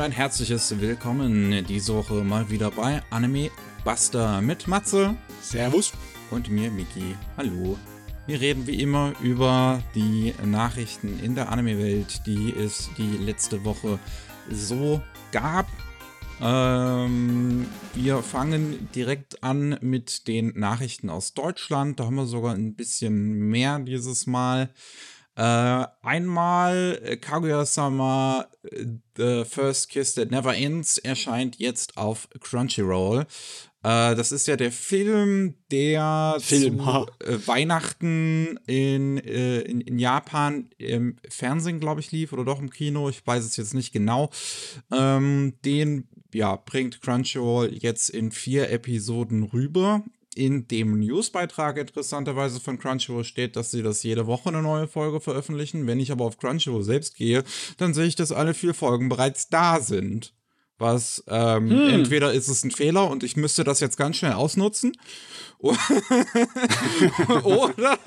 und ein herzliches Willkommen diese Woche mal wieder bei Anime Buster mit Matze. Servus. Und mir, Miki. Hallo. Wir reden wie immer über die Nachrichten in der Anime-Welt, die es die letzte Woche so gab. Ähm, wir fangen direkt an mit den Nachrichten aus Deutschland. Da haben wir sogar ein bisschen mehr dieses Mal. Äh, einmal äh, Kaguya-sama äh, The First Kiss That Never Ends erscheint jetzt auf Crunchyroll. Äh, das ist ja der Film, der Film, zu äh, Weihnachten in, äh, in, in, Japan im Fernsehen, glaube ich, lief oder doch im Kino. Ich weiß es jetzt nicht genau. Ähm, den ja, bringt Crunchyroll jetzt in vier Episoden rüber in dem Newsbeitrag interessanterweise von Crunchyroll steht, dass sie das jede Woche eine neue Folge veröffentlichen. Wenn ich aber auf Crunchyroll selbst gehe, dann sehe ich, dass alle vier Folgen bereits da sind. Was ähm, hm. entweder ist es ein Fehler und ich müsste das jetzt ganz schnell ausnutzen. oder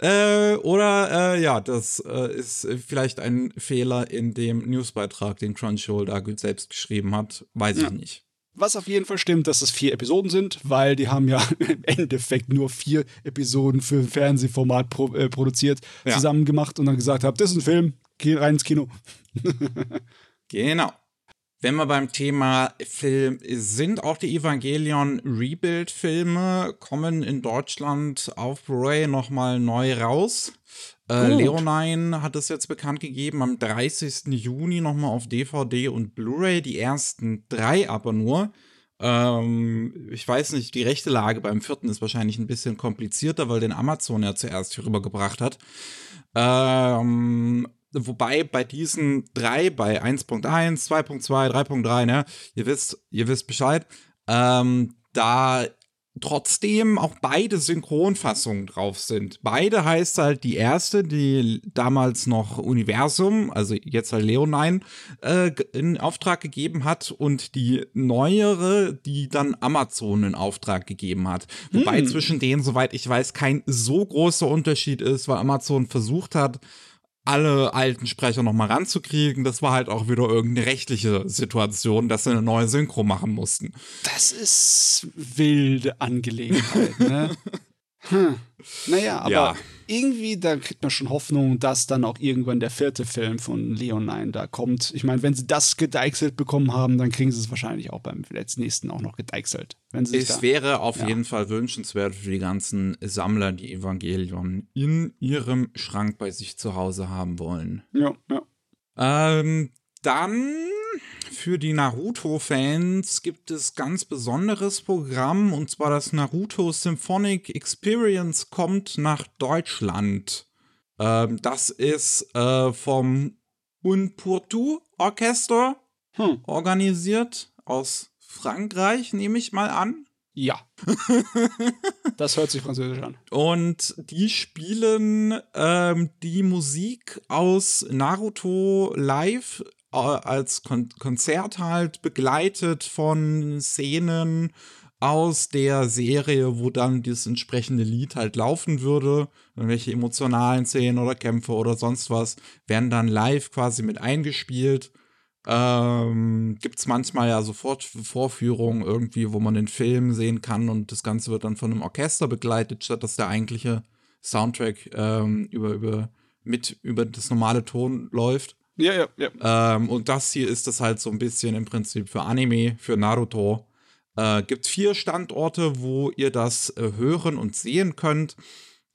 äh, oder äh, ja, das äh, ist vielleicht ein Fehler in dem Newsbeitrag, den Crunchyroll da selbst geschrieben hat. Weiß ja. ich nicht. Was auf jeden Fall stimmt, dass es vier Episoden sind, weil die haben ja im Endeffekt nur vier Episoden für ein Fernsehformat pro, äh, produziert, ja. zusammen gemacht und dann gesagt haben, das ist ein Film, geh rein ins Kino. genau. Wenn wir beim Thema Film sind, auch die Evangelion Rebuild-Filme kommen in Deutschland auf Blu-ray nochmal neu raus. Äh, Leonine hat es jetzt bekannt gegeben, am 30. Juni nochmal auf DVD und Blu-ray, die ersten drei aber nur. Ähm, ich weiß nicht, die rechte Lage beim vierten ist wahrscheinlich ein bisschen komplizierter, weil den Amazon ja zuerst hier rübergebracht hat. Ähm, wobei bei diesen drei, bei 1.1, 2.2, 3.3, ne, ihr wisst, ihr wisst Bescheid, ähm, da trotzdem auch beide Synchronfassungen drauf sind. Beide heißt halt die erste, die damals noch Universum, also jetzt halt Leonine, äh, in Auftrag gegeben hat und die neuere, die dann Amazon in Auftrag gegeben hat. Wobei hm. zwischen denen, soweit ich weiß, kein so großer Unterschied ist, weil Amazon versucht hat, alle alten Sprecher nochmal ranzukriegen. Das war halt auch wieder irgendeine rechtliche Situation, dass sie eine neue Synchro machen mussten. Das ist wilde Angelegenheit, ne? hm. Naja, aber ja. Irgendwie, da kriegt man schon Hoffnung, dass dann auch irgendwann der vierte Film von Leonine da kommt. Ich meine, wenn sie das gedeichselt bekommen haben, dann kriegen sie es wahrscheinlich auch beim nächsten auch noch gedeichselt. es da, wäre auf ja. jeden Fall wünschenswert für die ganzen Sammler, die Evangelion in ihrem Schrank bei sich zu Hause haben wollen. Ja, ja. Ähm, dann für die Naruto-Fans gibt es ganz besonderes Programm und zwar das Naruto Symphonic Experience kommt nach Deutschland. Ähm, das ist äh, vom Unpurtu Orchester hm. organisiert aus Frankreich, nehme ich mal an. Ja. das hört sich französisch an. Und die spielen ähm, die Musik aus Naruto live als Kon Konzert halt begleitet von Szenen aus der Serie, wo dann das entsprechende Lied halt laufen würde. Irgendwelche emotionalen Szenen oder Kämpfe oder sonst was werden dann live quasi mit eingespielt. Ähm, Gibt es manchmal ja sofort Vorführungen irgendwie, wo man den Film sehen kann und das Ganze wird dann von einem Orchester begleitet, statt dass der eigentliche Soundtrack ähm, über, über, mit über das normale Ton läuft. Ja, ja, ja. Ähm, und das hier ist das halt so ein bisschen im Prinzip für Anime, für Naruto. Äh, gibt vier Standorte, wo ihr das äh, hören und sehen könnt.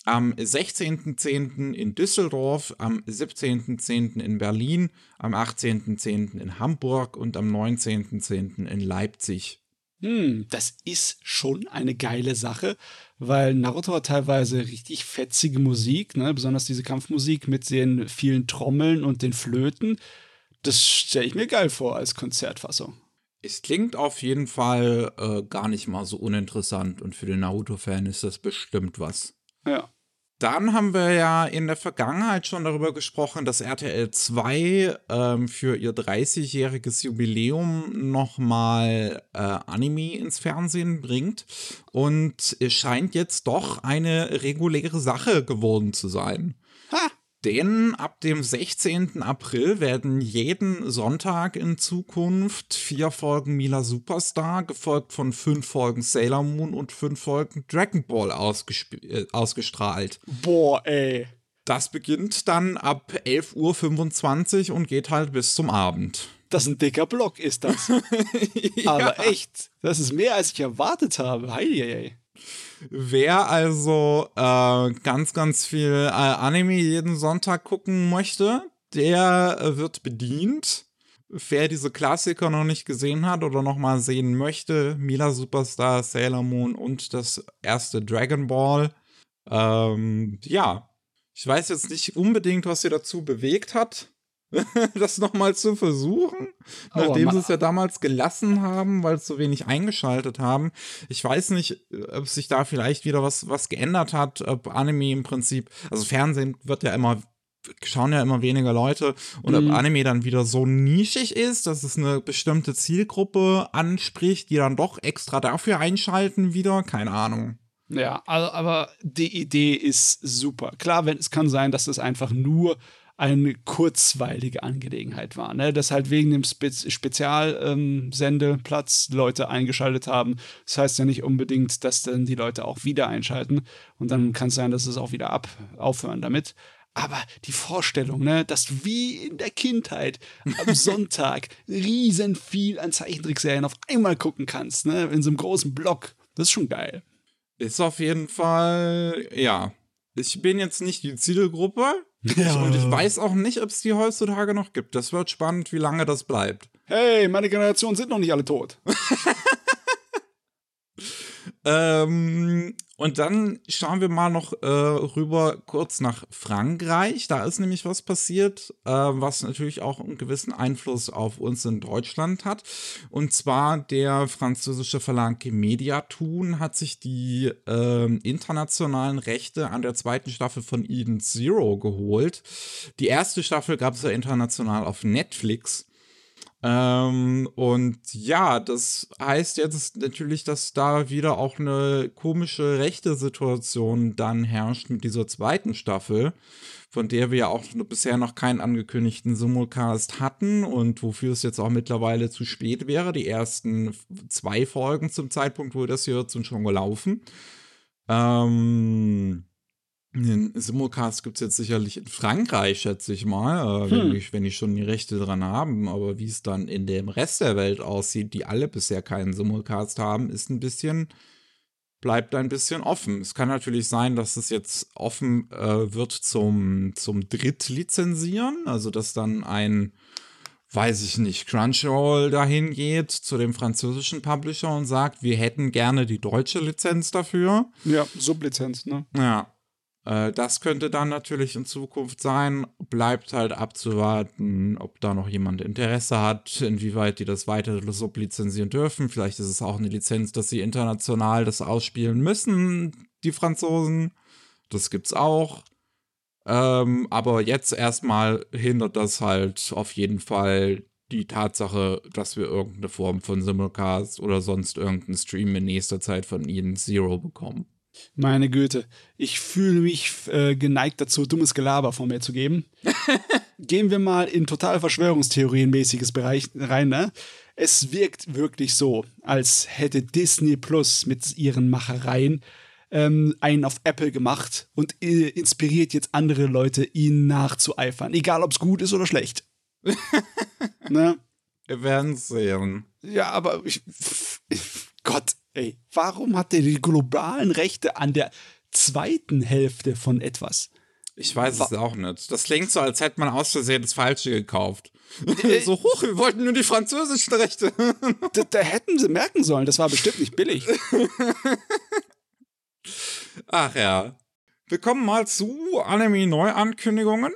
Am 16.10. in Düsseldorf, am 17.10. in Berlin, am 18.10. in Hamburg und am 19.10. in Leipzig. Hm, das ist schon eine geile Sache, weil Naruto hat teilweise richtig fetzige Musik, ne? besonders diese Kampfmusik mit den vielen Trommeln und den Flöten. Das stelle ich mir geil vor als Konzertfassung. Es klingt auf jeden Fall äh, gar nicht mal so uninteressant und für den Naruto-Fan ist das bestimmt was. Ja. Dann haben wir ja in der Vergangenheit schon darüber gesprochen, dass RTL 2 ähm, für ihr 30-jähriges Jubiläum nochmal äh, Anime ins Fernsehen bringt. Und es scheint jetzt doch eine reguläre Sache geworden zu sein. Ha! Denn ab dem 16. April werden jeden Sonntag in Zukunft vier Folgen Mila Superstar, gefolgt von fünf Folgen Sailor Moon und fünf Folgen Dragon Ball äh, ausgestrahlt. Boah, ey. Das beginnt dann ab 11.25 Uhr und geht halt bis zum Abend. Das ist ein dicker Block, ist das. ja. Aber echt, das ist mehr, als ich erwartet habe. Heieiei. Wer also äh, ganz, ganz viel äh, Anime jeden Sonntag gucken möchte, der äh, wird bedient. Wer diese Klassiker noch nicht gesehen hat oder noch mal sehen möchte, Mila Superstar, Sailor Moon und das erste Dragon Ball, ähm, ja, ich weiß jetzt nicht unbedingt, was sie dazu bewegt hat, das nochmal zu versuchen, oh, nachdem sie es ja damals gelassen haben, weil es so wenig eingeschaltet haben. Ich weiß nicht, ob sich da vielleicht wieder was, was geändert hat, ob Anime im Prinzip, also Fernsehen wird ja immer schauen ja immer weniger Leute und mhm. ob Anime dann wieder so nischig ist, dass es eine bestimmte Zielgruppe anspricht, die dann doch extra dafür einschalten wieder, keine Ahnung. Ja, also, aber die Idee ist super. Klar, wenn es kann sein, dass es einfach nur eine kurzweilige Angelegenheit war. Ne? Dass halt wegen dem Spe Spezialsendeplatz ähm, Leute eingeschaltet haben. Das heißt ja nicht unbedingt, dass dann die Leute auch wieder einschalten. Und dann kann es sein, dass es auch wieder ab aufhören damit. Aber die Vorstellung, ne, dass du wie in der Kindheit am Sonntag riesen viel an Zeichentrickserien auf einmal gucken kannst, ne, in so einem großen Block, das ist schon geil. Ist auf jeden Fall, ja. Ich bin jetzt nicht die Zielgruppe, ja. Und ich weiß auch nicht, ob es die heutzutage noch gibt. Das wird spannend, wie lange das bleibt. Hey, meine Generation sind noch nicht alle tot. ähm, und dann schauen wir mal noch äh, rüber kurz nach Frankreich. Da ist nämlich was passiert, äh, was natürlich auch einen gewissen Einfluss auf uns in Deutschland hat. Und zwar der französische Verlag Mediatun hat sich die äh, internationalen Rechte an der zweiten Staffel von Eden Zero geholt. Die erste Staffel gab es ja international auf Netflix. Ähm, und ja, das heißt jetzt natürlich, dass da wieder auch eine komische rechte Situation dann herrscht mit dieser zweiten Staffel, von der wir ja auch bisher noch keinen angekündigten Simulcast hatten und wofür es jetzt auch mittlerweile zu spät wäre. Die ersten zwei Folgen zum Zeitpunkt, wo das hier wird, sind schon gelaufen. Ähm, den Simulcast gibt es jetzt sicherlich in Frankreich, schätze ich mal, äh, hm. wenn, ich, wenn ich schon die Rechte dran haben. Aber wie es dann in dem Rest der Welt aussieht, die alle bisher keinen Simulcast haben, ist ein bisschen, bleibt ein bisschen offen. Es kann natürlich sein, dass es jetzt offen äh, wird zum, zum Drittlizenzieren, also dass dann ein, weiß ich nicht, Crunchyroll dahin geht zu dem französischen Publisher und sagt, wir hätten gerne die deutsche Lizenz dafür. Ja, Sublizenz, ne? Ja, das könnte dann natürlich in Zukunft sein. Bleibt halt abzuwarten, ob da noch jemand Interesse hat, inwieweit die das weiter sublizenzieren dürfen. Vielleicht ist es auch eine Lizenz, dass sie international das ausspielen müssen, die Franzosen. Das gibt's auch. Ähm, aber jetzt erstmal hindert das halt auf jeden Fall die Tatsache, dass wir irgendeine Form von Simulcast oder sonst irgendeinen Stream in nächster Zeit von ihnen Zero bekommen. Meine Güte, ich fühle mich äh, geneigt dazu, dummes Gelaber von mir zu geben. Gehen wir mal in total Verschwörungstheorienmäßiges Bereich rein, ne? Es wirkt wirklich so, als hätte Disney Plus mit ihren Machereien ähm, einen auf Apple gemacht und äh, inspiriert jetzt andere Leute, ihnen nachzueifern. Egal, ob es gut ist oder schlecht. ne? Wir werden sehen. Ja, aber ich, Gott, Ey, warum hat er die globalen Rechte an der zweiten Hälfte von etwas? Ich weiß es auch nicht. Das klingt so, als hätte man aus Versehen das Falsche gekauft. Äh, so hoch, wir wollten nur die französischen Rechte. da, da hätten sie merken sollen, das war bestimmt nicht billig. Ach ja. Wir kommen mal zu Anime-Neuankündigungen.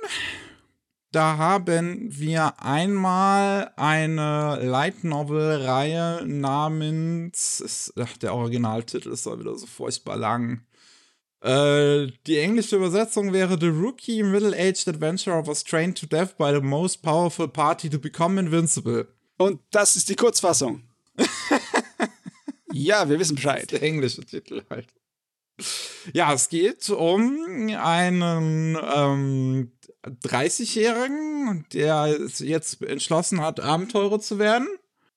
Da haben wir einmal eine Light Novel-Reihe namens, ist, ach, der Originaltitel ist da wieder so furchtbar lang. Äh, die englische Übersetzung wäre The Rookie Middle-Aged Adventurer was trained to death by the most powerful party to become invincible. Und das ist die Kurzfassung. ja, wir wissen Bescheid. der englische Titel halt. Ja, es geht um einen ähm, 30-Jährigen, der jetzt entschlossen hat, Abenteurer zu werden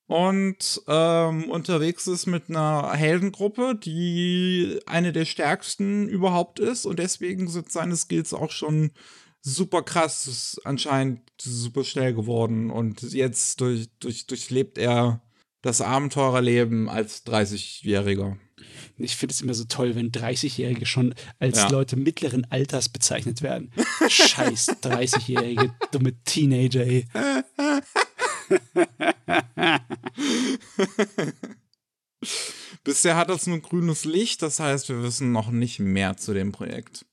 und ähm, unterwegs ist mit einer Heldengruppe, die eine der stärksten überhaupt ist und deswegen sind seine Skills auch schon super krass, ist anscheinend super schnell geworden und jetzt durch, durch, durchlebt er das Abenteurerleben als 30-Jähriger. Ich finde es immer so toll, wenn 30-Jährige schon als ja. Leute mittleren Alters bezeichnet werden. Scheiß 30-Jährige, dumme Teenager, ey. Bisher hat das nur grünes Licht, das heißt, wir wissen noch nicht mehr zu dem Projekt.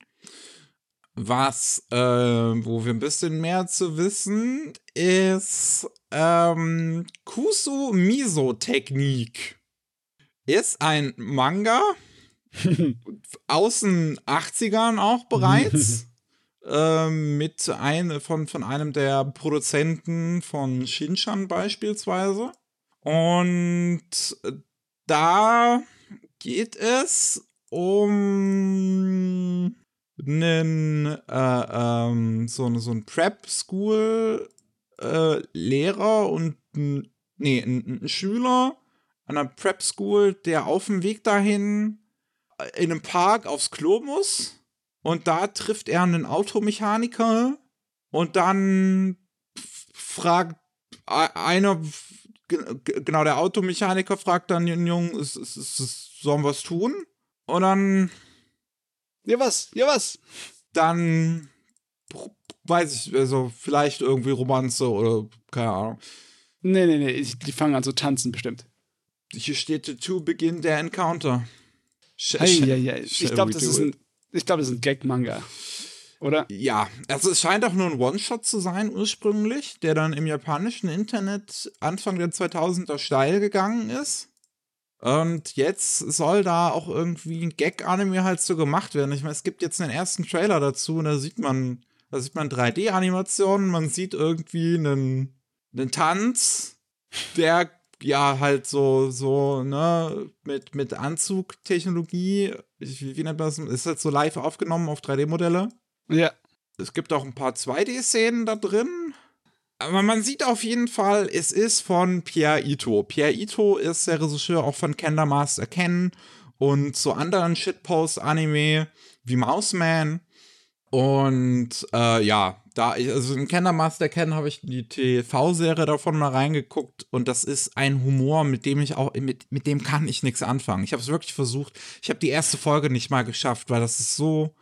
Was, äh, wo wir ein bisschen mehr zu wissen, ist ähm, Kusu Miso Technik. Ist ein Manga aus den 80ern auch bereits. ähm, mit ein, von, von einem der Produzenten von Shinchan beispielsweise. Und da geht es um einen äh, ähm, so, so ein Prep-School äh, und nee, ein, ein Schüler an einer Prep School, der auf dem Weg dahin äh, in einem Park aufs Klo muss und da trifft er einen Automechaniker und dann fragt einer genau der Automechaniker fragt dann den Jungen, sollen wir was tun? Und dann ja, was? Ja, was? Dann weiß ich, also vielleicht irgendwie Romanze oder keine Ahnung. Nee, nee, nee, die fangen an zu tanzen bestimmt. Hier steht to begin der Encounter. Sh hey, ja, ja. Ich glaube, das, ist ein, ich glaub, das ist ein Gag-Manga. Oder? Ja, also es scheint auch nur ein One-Shot zu sein ursprünglich, der dann im japanischen Internet Anfang der 2000er steil gegangen ist. Und jetzt soll da auch irgendwie ein Gag-Anime halt so gemacht werden. Ich meine, es gibt jetzt einen ersten Trailer dazu und da sieht man, da sieht man 3D-Animationen, man sieht irgendwie einen, einen Tanz, der ja halt so, so, ne, mit, mit Anzugtechnologie, wie, wie nennt man das? Ist halt so live aufgenommen auf 3D-Modelle. Ja. Es gibt auch ein paar 2D-Szenen da drin. Aber man sieht auf jeden Fall, es ist von Pierre Ito. Pierre Ito ist der Regisseur auch von Kender Master Ken und so anderen Shitpost-Anime wie Mouseman. Und äh, ja, da also in Kender Master Ken habe ich die TV-Serie davon mal reingeguckt und das ist ein Humor, mit dem ich auch, mit, mit dem kann ich nichts anfangen. Ich habe es wirklich versucht. Ich habe die erste Folge nicht mal geschafft, weil das ist so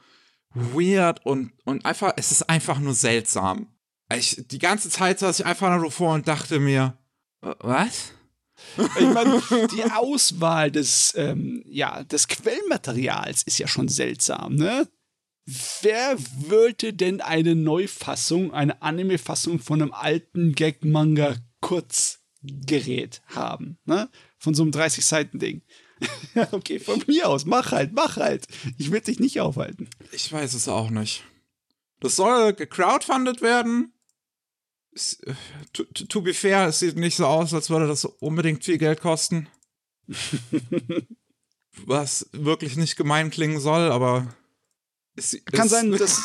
weird und, und einfach, es ist einfach nur seltsam. Ich, die ganze Zeit saß ich einfach nur vor und dachte mir, was? Ich meine, die Auswahl des, ähm, ja, des Quellmaterials ist ja schon seltsam, ne? Wer wollte denn eine Neufassung, eine Anime-Fassung von einem alten Gag-Manga-Kurzgerät haben, ne? Von so einem 30-Seiten-Ding. okay, von mir aus, mach halt, mach halt. Ich will dich nicht aufhalten. Ich weiß es auch nicht. Das soll gecrowdfundet werden to, to be fair, es sieht nicht so aus, als würde das unbedingt viel Geld kosten. Was wirklich nicht gemein klingen soll, aber. Es, kann, sein, dass,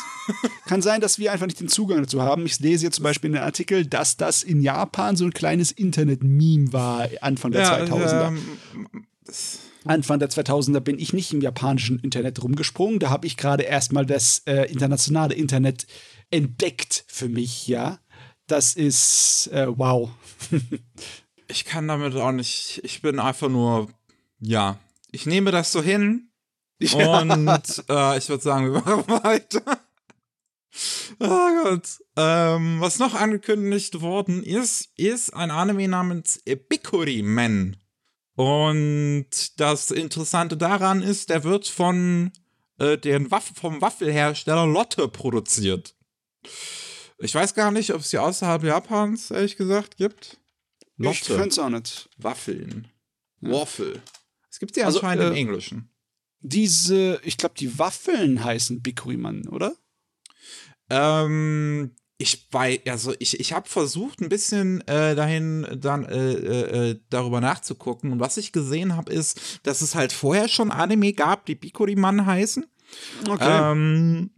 kann sein, dass wir einfach nicht den Zugang dazu haben. Ich lese jetzt zum Beispiel in den Artikel, dass das in Japan so ein kleines Internet-Meme war, Anfang der ja, 2000er. Ähm, Anfang der 2000er bin ich nicht im japanischen Internet rumgesprungen. Da habe ich gerade erstmal das äh, internationale Internet entdeckt für mich, ja das ist äh, wow. ich kann damit auch nicht, ich bin einfach nur, ja, ich nehme das so hin ja. und äh, ich würde sagen, wir machen weiter. Oh Gott. Ähm, was noch angekündigt worden ist, ist ein Anime namens Bikuri Men. Und das Interessante daran ist, der wird von äh, den Waff vom Waffelhersteller Lotte produziert. Ich weiß gar nicht, ob es die außerhalb Japans, ehrlich gesagt, gibt. Lotte. Ich könnte es auch nicht. Waffeln. Ja. Waffle. Es gibt sie also, anscheinend äh, im Englischen. Diese, ich glaube, die Waffeln heißen Bikuriman, oder? Ähm, ich weiß, also ich, ich habe versucht, ein bisschen äh, dahin dann äh, äh, äh, darüber nachzugucken. Und was ich gesehen habe, ist, dass es halt vorher schon Anime gab, die Bikuriman heißen. Okay. Ähm,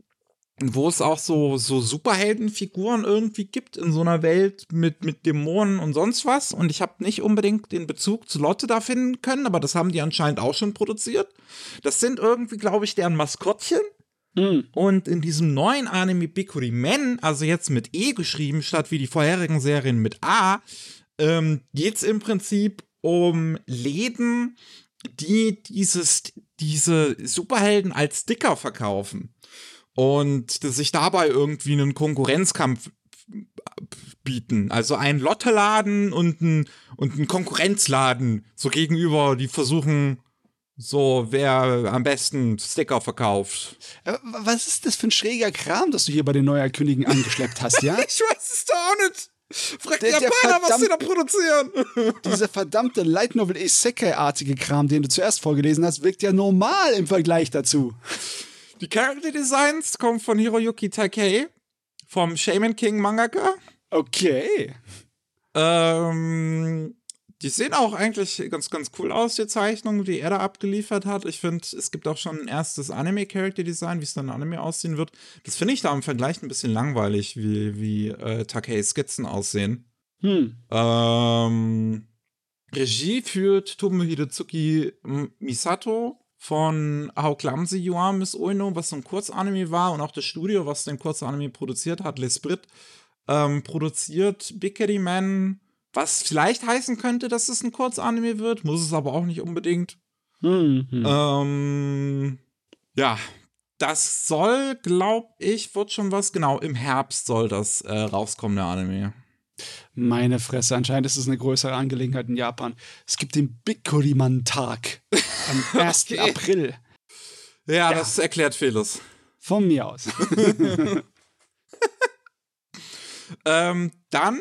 wo es auch so, so Superheldenfiguren irgendwie gibt in so einer Welt mit, mit Dämonen und sonst was. Und ich habe nicht unbedingt den Bezug zu Lotte da finden können, aber das haben die anscheinend auch schon produziert. Das sind irgendwie, glaube ich, deren Maskottchen. Mhm. Und in diesem neuen Anime Bikuri Men, also jetzt mit E geschrieben, statt wie die vorherigen Serien mit A, ähm, geht es im Prinzip um Läden, die dieses, diese Superhelden als Sticker verkaufen und sich dabei irgendwie einen Konkurrenzkampf bieten. Also ein Lotteladen und ein, und ein Konkurrenzladen so gegenüber, die versuchen so, wer am besten Sticker verkauft. Was ist das für ein schräger Kram, das du hier bei den Neuerkönigen angeschleppt hast, ja? ich weiß es doch auch nicht. Frag die Japaner, was sie da produzieren. Dieser verdammte Light Novel Isekai-artige Kram, den du zuerst vorgelesen hast, wirkt ja normal im Vergleich dazu. Die Character Designs kommen von Hiroyuki Takei, vom Shaman King Mangaka. Okay. Ähm, die sehen auch eigentlich ganz, ganz cool aus, die Zeichnungen, die er da abgeliefert hat. Ich finde, es gibt auch schon ein erstes Anime-Character-Design, wie es dann in Anime aussehen wird. Das finde ich da im Vergleich ein bisschen langweilig, wie, wie äh, Takeis Skizzen aussehen. Hm. Ähm, Regie führt Tomo Hidetsuki Misato von How Clumsy You Are, Miss Oino, was so ein Kurzanime war und auch das Studio, was den Kurzanime produziert hat, L'Esprit, ähm, produziert Bickery Man, was vielleicht heißen könnte, dass es ein Kurzanime wird, muss es aber auch nicht unbedingt. Mhm. Ähm, ja, das soll, glaub ich, wird schon was, genau, im Herbst soll das äh, rauskommen, der Anime. Meine Fresse, anscheinend ist es eine größere Angelegenheit in Japan. Es gibt den Bikuriman-Tag am 1. okay. April. Ja, ja, das erklärt vieles. Von mir aus. ähm, dann,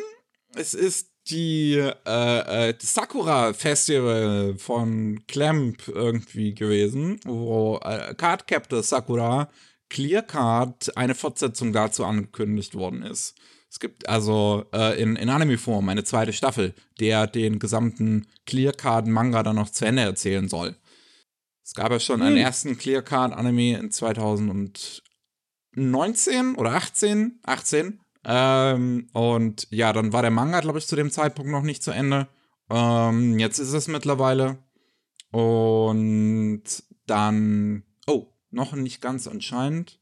es ist die äh, äh, Sakura Festival von Clamp irgendwie gewesen, wo äh, Card Captor Sakura Clear Card eine Fortsetzung dazu angekündigt worden ist. Es gibt also äh, in, in Anime-Form eine zweite Staffel, der den gesamten Clear-Card-Manga dann noch zu Ende erzählen soll. Es gab ja schon hm. einen ersten Clear-Card-Anime in 2019 oder 18, 18. Ähm, und ja, dann war der Manga, glaube ich, zu dem Zeitpunkt noch nicht zu Ende. Ähm, jetzt ist es mittlerweile. Und dann, oh, noch nicht ganz anscheinend.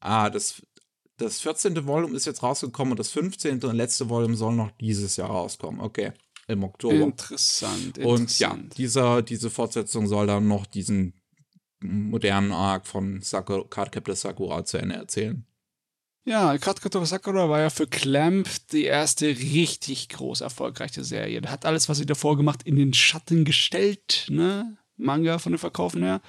Ah, das das 14. Volume ist jetzt rausgekommen und das 15. und letzte Volume soll noch dieses Jahr rauskommen. Okay. Im Oktober. Interessant. Und ja, dieser, diese Fortsetzung soll dann noch diesen modernen Arc von Sakura, Cardcaptor Sakura zu Ende erzählen. Ja, Cardcaptor Sakura war ja für Clamp die erste richtig groß erfolgreiche Serie. Da hat alles, was sie davor gemacht, in den Schatten gestellt, ne? Manga von den Verkaufen her.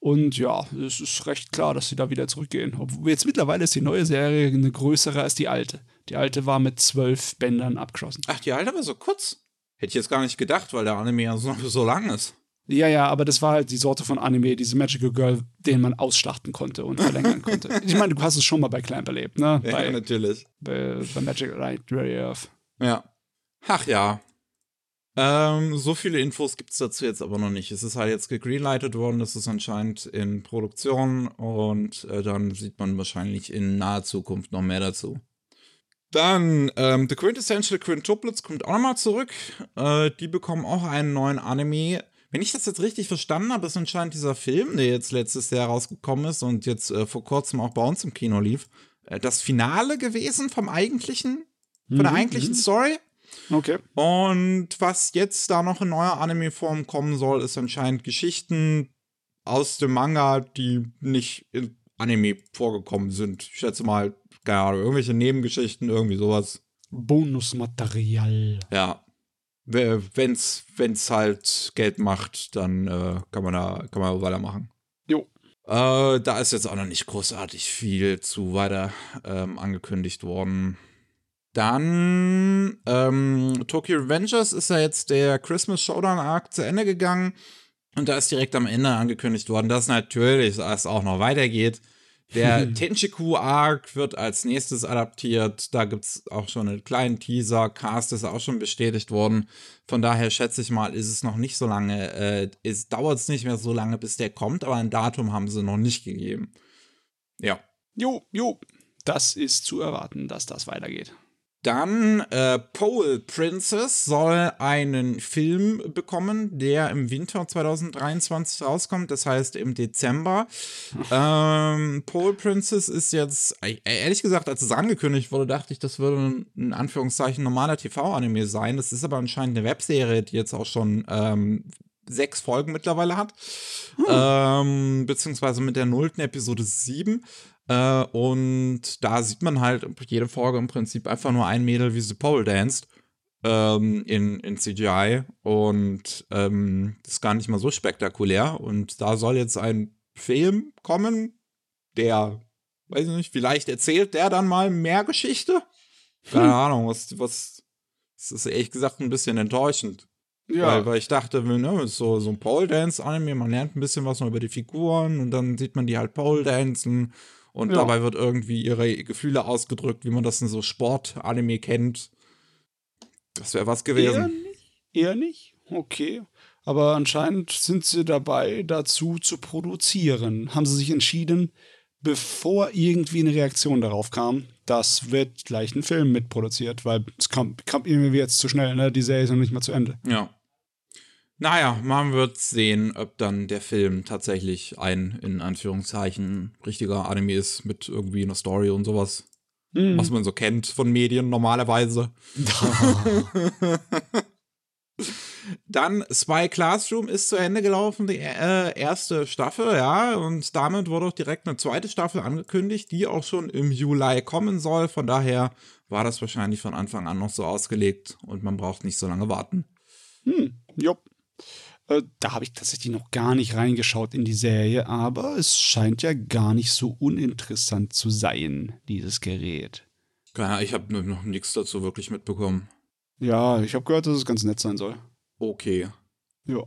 Und ja, es ist recht klar, dass sie da wieder zurückgehen. Obwohl jetzt mittlerweile ist die neue Serie eine größere als die alte. Die alte war mit zwölf Bändern abgeschlossen. Ach, die alte war so kurz? Hätte ich jetzt gar nicht gedacht, weil der Anime ja so, so lang ist. Ja, ja, aber das war halt die Sorte von Anime, diese Magical Girl, den man ausschlachten konnte und verlängern konnte. Ich meine, du hast es schon mal bei Clamp erlebt, ne? Ja, bei, natürlich. Bei, bei Magic Light Earth. Ja. Ach ja, ähm, so viele Infos gibt es dazu jetzt aber noch nicht. Es ist halt jetzt gegreenlightet worden, es ist anscheinend in Produktion und äh, dann sieht man wahrscheinlich in naher Zukunft noch mehr dazu. Dann, ähm, The Quintessential Quintuplets kommt auch nochmal zurück. Äh, die bekommen auch einen neuen Anime. Wenn ich das jetzt richtig verstanden habe, ist anscheinend dieser Film, der jetzt letztes Jahr rausgekommen ist und jetzt äh, vor kurzem auch bei uns im Kino lief, äh, das Finale gewesen vom eigentlichen, von der mhm, eigentlichen mhm. Story. Okay. Und was jetzt da noch in neuer Anime-Form kommen soll, ist anscheinend Geschichten aus dem Manga, die nicht in Anime vorgekommen sind. Ich schätze mal, keine Ahnung, irgendwelche Nebengeschichten, irgendwie sowas. Bonusmaterial. Ja. Wenn's, wenn's halt Geld macht, dann äh, kann man da kann man weitermachen. Jo. Äh, da ist jetzt auch noch nicht großartig viel zu weiter ähm, angekündigt worden. Dann ähm, Tokyo Revengers ist ja jetzt der Christmas Showdown Arc zu Ende gegangen. Und da ist direkt am Ende angekündigt worden, dass natürlich es auch noch weitergeht. Der Tenchiku Arc wird als nächstes adaptiert. Da gibt es auch schon einen kleinen Teaser. Cast ist auch schon bestätigt worden. Von daher schätze ich mal, ist es noch nicht so lange, äh, es dauert es nicht mehr so lange, bis der kommt, aber ein Datum haben sie noch nicht gegeben. Ja. Jo, jo. Das ist zu erwarten, dass das weitergeht. Dann äh, Pole Princess soll einen Film bekommen, der im Winter 2023 rauskommt, das heißt im Dezember. ähm, Pole Princess ist jetzt, äh, ehrlich gesagt, als es angekündigt wurde, dachte ich, das würde ein Anführungszeichen normaler TV-Anime sein. Das ist aber anscheinend eine Webserie, die jetzt auch schon ähm, sechs Folgen mittlerweile hat. Hm. Ähm, beziehungsweise mit der nullten Episode sieben. Äh, und da sieht man halt jede Folge im Prinzip einfach nur ein Mädel, wie sie Pole danced. Ähm, in, in CGI und ähm, das ist gar nicht mal so spektakulär. Und da soll jetzt ein Film kommen, der, weiß ich nicht, vielleicht erzählt der dann mal mehr Geschichte. Keine hm. Ahnung, was, was, das ist ehrlich gesagt ein bisschen enttäuschend. Ja. Weil, weil ich dachte, ne, so, so ein Pole Dance Anime, man lernt ein bisschen was noch über die Figuren und dann sieht man die halt Pole dancen und ja. dabei wird irgendwie ihre Gefühle ausgedrückt, wie man das in so Sport-Anime kennt. Das wäre was gewesen. Eher nicht. Eher nicht? Okay. Aber anscheinend sind sie dabei, dazu zu produzieren. Haben sie sich entschieden, bevor irgendwie eine Reaktion darauf kam, das wird gleich ein Film mitproduziert, weil es kam, kam irgendwie jetzt zu schnell, ne? Die Serie ist noch nicht mal zu Ende. Ja. Naja, man wird sehen, ob dann der Film tatsächlich ein, in Anführungszeichen, richtiger Anime ist mit irgendwie einer Story und sowas. Mhm. Was man so kennt von Medien normalerweise. Dann Spy Classroom ist zu Ende gelaufen, die äh, erste Staffel, ja, und damit wurde auch direkt eine zweite Staffel angekündigt, die auch schon im Juli kommen soll. Von daher war das wahrscheinlich von Anfang an noch so ausgelegt und man braucht nicht so lange warten. Hm, jupp. Äh, da habe ich tatsächlich noch gar nicht reingeschaut in die Serie, aber es scheint ja gar nicht so uninteressant zu sein, dieses Gerät. Ja, ich habe noch nichts dazu wirklich mitbekommen. Ja, ich habe gehört, dass es ganz nett sein soll. Okay. Ja.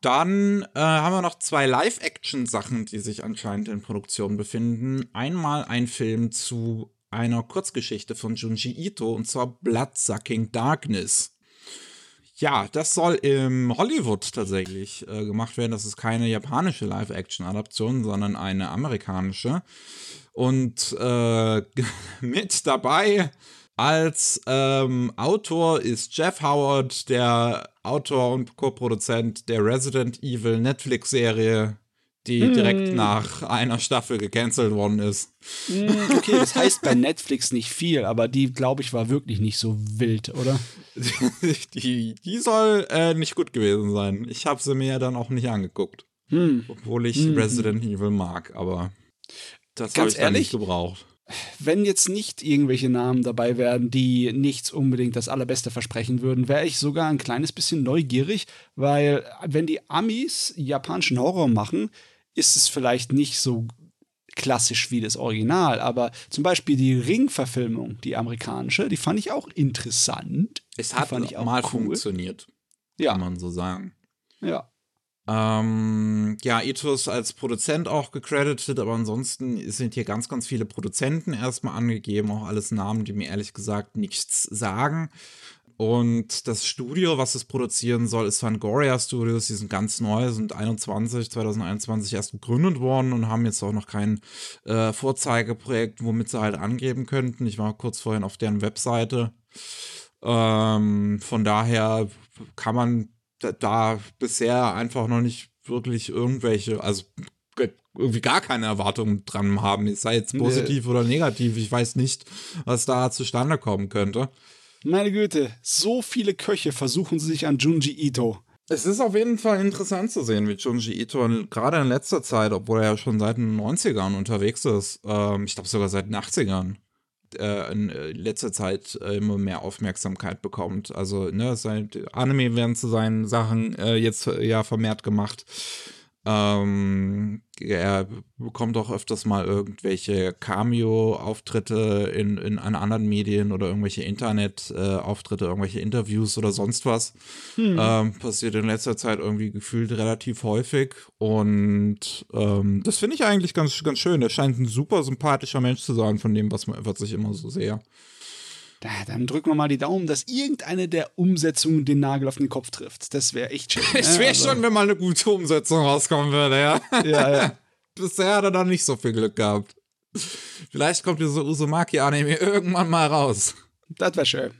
Dann äh, haben wir noch zwei Live-Action-Sachen, die sich anscheinend in Produktion befinden. Einmal ein Film zu einer Kurzgeschichte von Junji Ito, und zwar Bloodsucking Darkness. Ja, das soll im Hollywood tatsächlich äh, gemacht werden. Das ist keine japanische Live-Action-Adaption, sondern eine amerikanische. Und äh, mit dabei als ähm, Autor ist Jeff Howard, der Autor und Co-Produzent der Resident Evil Netflix-Serie die mm. direkt nach einer Staffel gecancelt worden ist. Mm, okay, das heißt bei Netflix nicht viel, aber die, glaube ich, war wirklich nicht so wild, oder? die, die soll äh, nicht gut gewesen sein. Ich habe sie mir ja dann auch nicht angeguckt. Mm. Obwohl ich hm. Resident Evil mag, aber das habe ich dann nicht gebraucht. Wenn jetzt nicht irgendwelche Namen dabei wären, die nichts unbedingt das Allerbeste versprechen würden, wäre ich sogar ein kleines bisschen neugierig, weil wenn die Amis japanischen Horror machen, ist es vielleicht nicht so klassisch wie das Original, aber zum Beispiel die Ring-Verfilmung, die amerikanische, die fand ich auch interessant. Es hat fand auch mal cool. funktioniert, ja. kann man so sagen. Ja. Ähm, ja, Ethos als Produzent auch gecredited, aber ansonsten sind hier ganz, ganz viele Produzenten erstmal angegeben, auch alles Namen, die mir ehrlich gesagt nichts sagen. Und das Studio, was es produzieren soll, ist Fangoria Studios. Die sind ganz neu, sind 21, 2021 erst gegründet worden und haben jetzt auch noch kein äh, Vorzeigeprojekt, womit sie halt angeben könnten. Ich war kurz vorhin auf deren Webseite. Ähm, von daher kann man da, da bisher einfach noch nicht wirklich irgendwelche, also irgendwie gar keine Erwartungen dran haben. Sei jetzt positiv nee. oder negativ. Ich weiß nicht, was da zustande kommen könnte. Meine Güte, so viele Köche versuchen sich an Junji Ito. Es ist auf jeden Fall interessant zu sehen, wie Junji Ito gerade in letzter Zeit, obwohl er ja schon seit den 90ern unterwegs ist, ähm, ich glaube sogar seit den 80ern, äh, in äh, letzter Zeit äh, immer mehr Aufmerksamkeit bekommt. Also, ne, sein, Anime werden zu seinen Sachen äh, jetzt äh, ja vermehrt gemacht. Ähm, er bekommt auch öfters mal irgendwelche Cameo-Auftritte in, in anderen Medien oder irgendwelche Internet-Auftritte, irgendwelche Interviews oder sonst was. Hm. Ähm, passiert in letzter Zeit irgendwie gefühlt relativ häufig. Und ähm, das finde ich eigentlich ganz, ganz schön. Er scheint ein super sympathischer Mensch zu sein, von dem, was, was ich immer so sehe. Da, dann drücken wir mal die Daumen, dass irgendeine der Umsetzungen den Nagel auf den Kopf trifft. Das wäre echt schön. Es wäre ne? also, schon, wenn mal eine gute Umsetzung rauskommen würde, ja. Ja, ja. Bisher hat er da nicht so viel Glück gehabt. Vielleicht kommt diese Uzumaki-Anime irgendwann mal raus. Das wäre schön.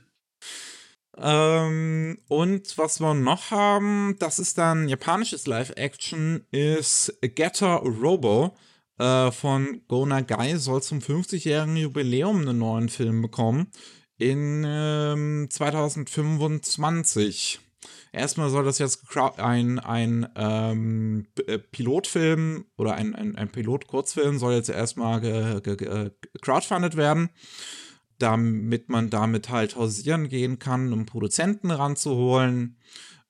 Ähm, und was wir noch haben, das ist dann japanisches Live-Action, ist Getter Robo äh, von Go Nagai, soll zum 50-jährigen Jubiläum einen neuen Film bekommen in ähm, 2025. Erstmal soll das jetzt ein, ein ähm, äh, Pilotfilm oder ein, ein, ein Pilot-Kurzfilm soll jetzt erstmal ge, crowdfunded werden, damit man damit halt hausieren gehen kann, um Produzenten ranzuholen.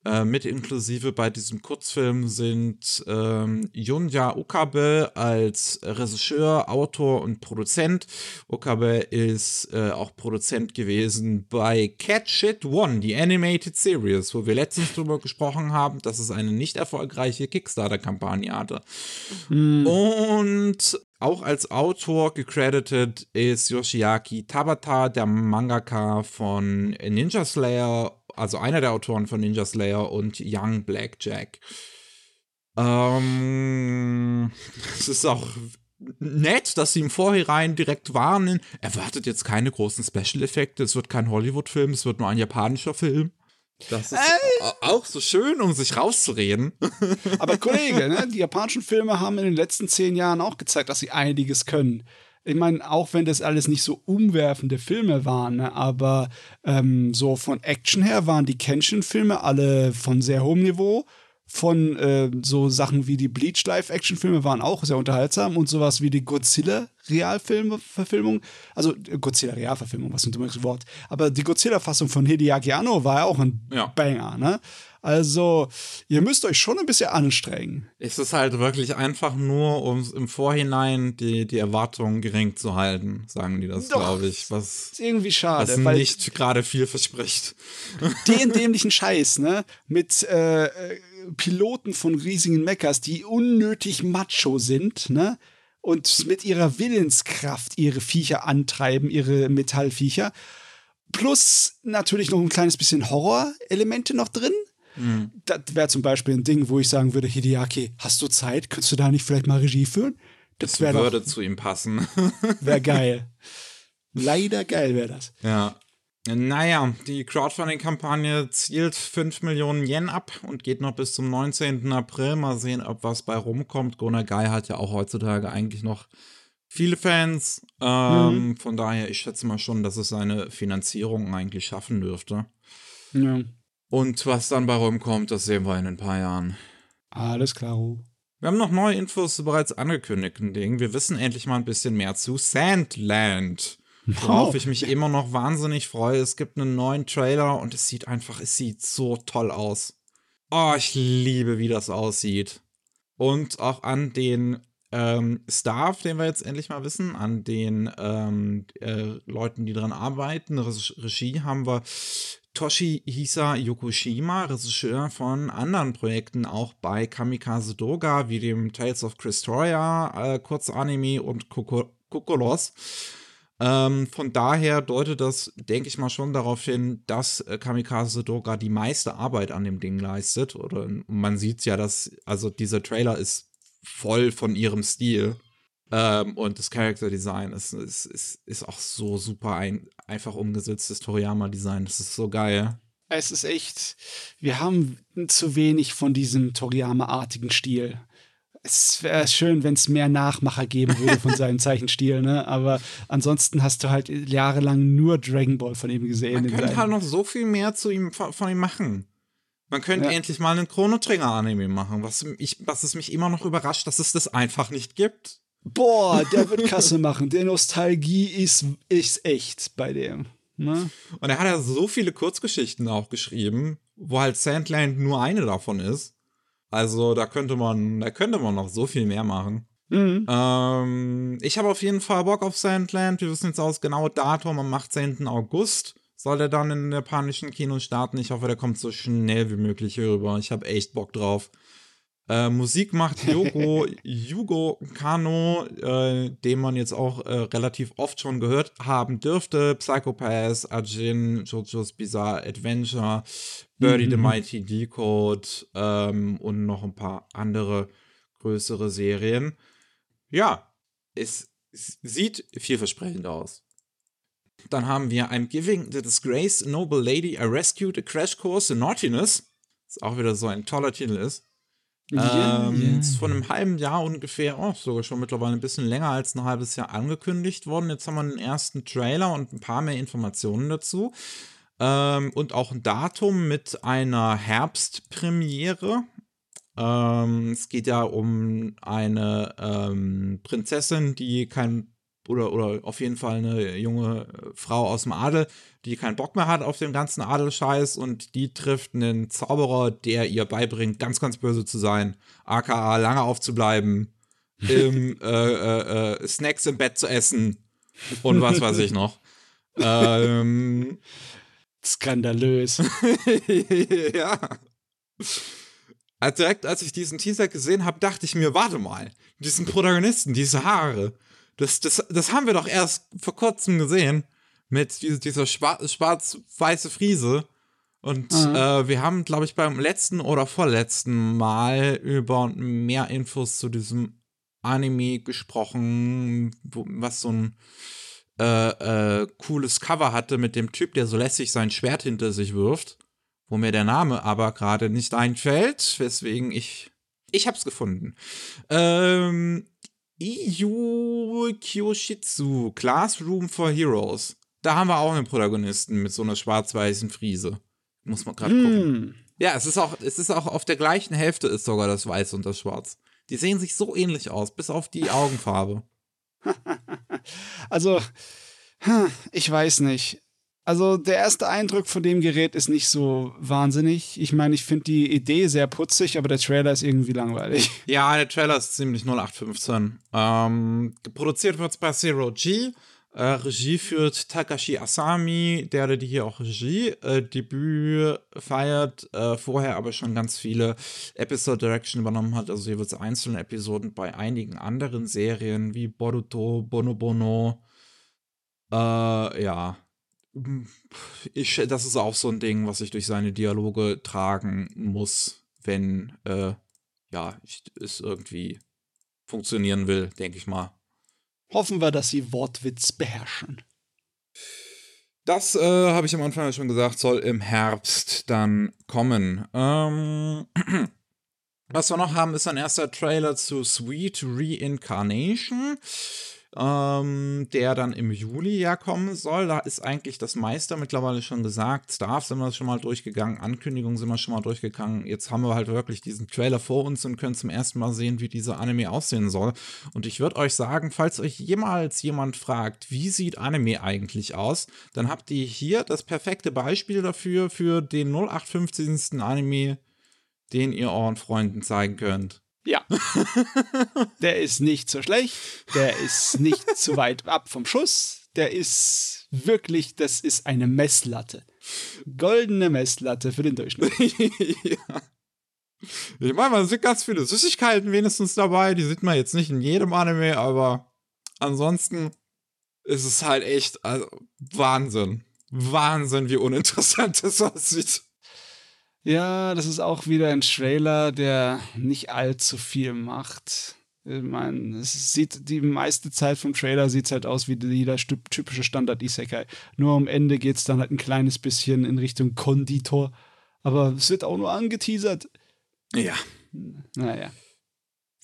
Äh, mit inklusive bei diesem Kurzfilm sind ähm, Yunya Okabe als Regisseur, Autor und Produzent. Okabe ist äh, auch Produzent gewesen bei Catch It One, die Animated Series, wo wir letztens drüber gesprochen haben, dass es eine nicht erfolgreiche Kickstarter-Kampagne hatte. Mhm. Und auch als Autor gecredited ist Yoshiaki Tabata, der Mangaka von Ninja Slayer also einer der Autoren von Ninja Slayer und Young Blackjack. Ähm, es ist auch nett, dass sie im Vorhinein direkt warnen. Erwartet jetzt keine großen Special-Effekte. Es wird kein Hollywood-Film, es wird nur ein japanischer Film. Das ist äh, auch so schön, um sich rauszureden. Aber Kollege, ne, die japanischen Filme haben in den letzten zehn Jahren auch gezeigt, dass sie einiges können ich meine, auch wenn das alles nicht so umwerfende Filme waren, ne, aber ähm, so von Action her waren die Kenshin-Filme alle von sehr hohem Niveau. Von äh, so Sachen wie die Bleach Live-Action-Filme waren auch sehr unterhaltsam und sowas wie die Godzilla-Realfilm-Verfilmung, also äh, Godzilla-Realverfilmung, was ein dummes Wort, aber die Godzilla-Fassung von Hideaki Anno war ja auch ein ja. Banger, ne? Also, ihr müsst euch schon ein bisschen anstrengen. Es ist halt wirklich einfach nur, um im Vorhinein die, die Erwartungen gering zu halten, sagen die das, glaube ich. Was, ist irgendwie schade. Was nicht gerade viel verspricht. Den dämlichen Scheiß, ne? Mit äh, Piloten von riesigen Meckers, die unnötig macho sind, ne? Und mit ihrer Willenskraft ihre Viecher antreiben, ihre Metallviecher. Plus natürlich noch ein kleines bisschen Horror-Elemente noch drin. Mhm. Das wäre zum Beispiel ein Ding, wo ich sagen würde, Hideaki, hast du Zeit? Könntest du da nicht vielleicht mal Regie führen? Das, das würde doch, zu ihm passen. Wäre geil. Leider geil wäre das. Ja. Naja, die Crowdfunding-Kampagne zielt 5 Millionen Yen ab und geht noch bis zum 19. April. Mal sehen, ob was bei rumkommt. Gona Guy hat ja auch heutzutage eigentlich noch viele Fans. Ähm, mhm. Von daher, ich schätze mal schon, dass es seine Finanzierung eigentlich schaffen dürfte. Ja. Und was dann bei rumkommt, das sehen wir in ein paar Jahren. Alles klar. Wir haben noch neue Infos zu bereits angekündigten Dingen. Wir wissen endlich mal ein bisschen mehr zu Sandland. Worauf oh. ich mich immer noch wahnsinnig freue. Es gibt einen neuen Trailer und es sieht einfach, es sieht so toll aus. Oh, ich liebe, wie das aussieht. Und auch an den ähm, Staff, den wir jetzt endlich mal wissen, an den ähm, äh, Leuten, die dran arbeiten. Regie haben wir Toshihisa Yokoshima, Regisseur von anderen Projekten, auch bei Kamikaze Doga, wie dem Tales of Christoria, äh, Kurzanime und Kokolos. Ähm, von daher deutet das, denke ich mal, schon darauf hin, dass äh, Kamikaze Doga die meiste Arbeit an dem Ding leistet. Oder man sieht ja, dass, also dieser Trailer ist voll von ihrem Stil. Ähm, und das Character Design ist, ist, ist, ist auch so super ein, einfach umgesetztes Toriyama-Design. Das ist so geil. Es ist echt, wir haben zu wenig von diesem Toriyama-artigen Stil. Es wäre schön, wenn es mehr Nachmacher geben würde von seinem Zeichenstil, ne? Aber ansonsten hast du halt jahrelang nur Dragon Ball von ihm gesehen. Man könnte halt noch so viel mehr zu ihm von ihm machen. Man könnte ja. endlich mal einen Chrono Trigger Anime machen, was, ich, was es mich immer noch überrascht, dass es das einfach nicht gibt. Boah, der wird Kasse machen. Der Nostalgie ist, ist echt bei dem. Ne? Und er hat ja so viele Kurzgeschichten auch geschrieben, wo halt Sandland nur eine davon ist. Also da könnte man, da könnte man noch so viel mehr machen. Mhm. Ähm, ich habe auf jeden Fall Bock auf Sandland. Wir wissen jetzt auch das genaue Datum. Am 18. August soll der dann in japanischen Kinos starten. Ich hoffe, der kommt so schnell wie möglich hier rüber. Ich habe echt Bock drauf. Äh, Musik macht Yogo, Yugo Kano, äh, den man jetzt auch äh, relativ oft schon gehört haben dürfte. Psychopaths, Ajin, JoJo's Bizarre Adventure, Birdie mhm. the Mighty Decode ähm, und noch ein paar andere größere Serien. Ja, es, es sieht vielversprechend aus. Dann haben wir I'm giving the disgraced noble lady a rescued a crash course in naughtiness. Was auch wieder so ein toller Titel ist. Yeah, ähm, yeah. Ist vor einem halben Jahr ungefähr, oh, sogar schon mittlerweile ein bisschen länger als ein halbes Jahr angekündigt worden. Jetzt haben wir den ersten Trailer und ein paar mehr Informationen dazu. Ähm, und auch ein Datum mit einer Herbstpremiere. Ähm, es geht ja um eine ähm, Prinzessin, die kein oder, oder auf jeden Fall eine junge Frau aus dem Adel, die keinen Bock mehr hat auf den ganzen Adelscheiß und die trifft einen Zauberer, der ihr beibringt, ganz, ganz böse zu sein, aka lange aufzubleiben, im, äh, äh, äh, Snacks im Bett zu essen und was weiß ich noch. ähm, Skandalös. ja. Also direkt als ich diesen Teaser gesehen habe, dachte ich mir, warte mal, diesen Protagonisten, diese Haare, das, das, das haben wir doch erst vor kurzem gesehen mit dieser, dieser schwarz-weiße Friese. Und mhm. äh, wir haben, glaube ich, beim letzten oder vorletzten Mal über mehr Infos zu diesem Anime gesprochen, wo, was so ein äh, äh, cooles Cover hatte mit dem Typ, der so lässig sein Schwert hinter sich wirft, wo mir der Name aber gerade nicht einfällt, weswegen ich ich hab's gefunden. Ähm, Iyu Kyoshitsu, Classroom for Heroes. Da haben wir auch einen Protagonisten mit so einer schwarz-weißen Friese. Muss man gerade hm. gucken. Ja, es ist auch, es ist auch auf der gleichen Hälfte ist sogar das Weiß und das Schwarz. Die sehen sich so ähnlich aus, bis auf die Augenfarbe. also, ich weiß nicht. Also der erste Eindruck von dem Gerät ist nicht so wahnsinnig. Ich meine, ich finde die Idee sehr putzig, aber der Trailer ist irgendwie langweilig. Ja, der Trailer ist ziemlich 0815. Ähm, produziert wird es bei Zero G. Äh, Regie führt Takashi Asami, der die hier auch Regie äh, Debüt feiert, äh, vorher aber schon ganz viele Episode Direction übernommen hat. Also hier wird es einzelne Episoden bei einigen anderen Serien wie Boruto, Bono. Äh, ja, ich, das ist auch so ein Ding, was ich durch seine Dialoge tragen muss, wenn äh, ja, ich, es irgendwie funktionieren will, denke ich mal. Hoffen wir, dass sie Wortwitz beherrschen. Das äh, habe ich am Anfang schon gesagt, soll im Herbst dann kommen. Ähm, was wir noch haben, ist ein erster Trailer zu Sweet Reincarnation ähm, der dann im Juli ja kommen soll. Da ist eigentlich das meiste mittlerweile schon gesagt. Stars sind wir schon mal durchgegangen, Ankündigungen sind wir schon mal durchgegangen. Jetzt haben wir halt wirklich diesen Trailer vor uns und können zum ersten Mal sehen, wie dieser Anime aussehen soll. Und ich würde euch sagen, falls euch jemals jemand fragt, wie sieht Anime eigentlich aus, dann habt ihr hier das perfekte Beispiel dafür, für den 0815. Anime, den ihr euren Freunden zeigen könnt. Ja. der ist nicht so schlecht, der ist nicht zu weit ab vom Schuss, der ist wirklich, das ist eine Messlatte. Goldene Messlatte für den Durchschnitt. ja. Ich meine, man sieht ganz viele Süßigkeiten wenigstens dabei, die sieht man jetzt nicht in jedem Anime, aber ansonsten ist es halt echt also, Wahnsinn. Wahnsinn, wie uninteressant das aussieht. Ja, das ist auch wieder ein Trailer, der nicht allzu viel macht. Ich meine, es sieht die meiste Zeit vom Trailer sieht halt aus wie jeder typische Standard Isekai. Nur am Ende geht es dann halt ein kleines bisschen in Richtung Konditor. Aber es wird auch nur angeteasert. Ja. Naja.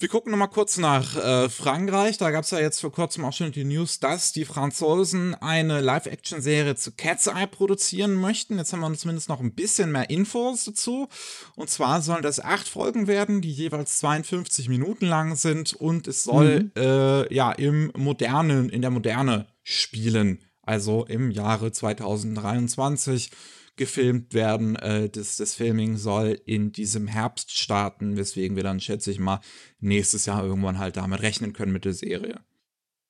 Wir gucken noch mal kurz nach äh, Frankreich. Da gab es ja jetzt vor kurzem auch schon die News, dass die Franzosen eine Live-Action-Serie zu Cat's Eye produzieren möchten. Jetzt haben wir zumindest noch ein bisschen mehr Infos dazu. Und zwar sollen das acht Folgen werden, die jeweils 52 Minuten lang sind. Und es soll mhm. äh, ja im modernen, in der Moderne spielen. Also im Jahre 2023 gefilmt werden. Äh, das, das Filming soll in diesem Herbst starten, weswegen wir dann, schätze ich mal, nächstes Jahr irgendwann halt damit rechnen können mit der Serie.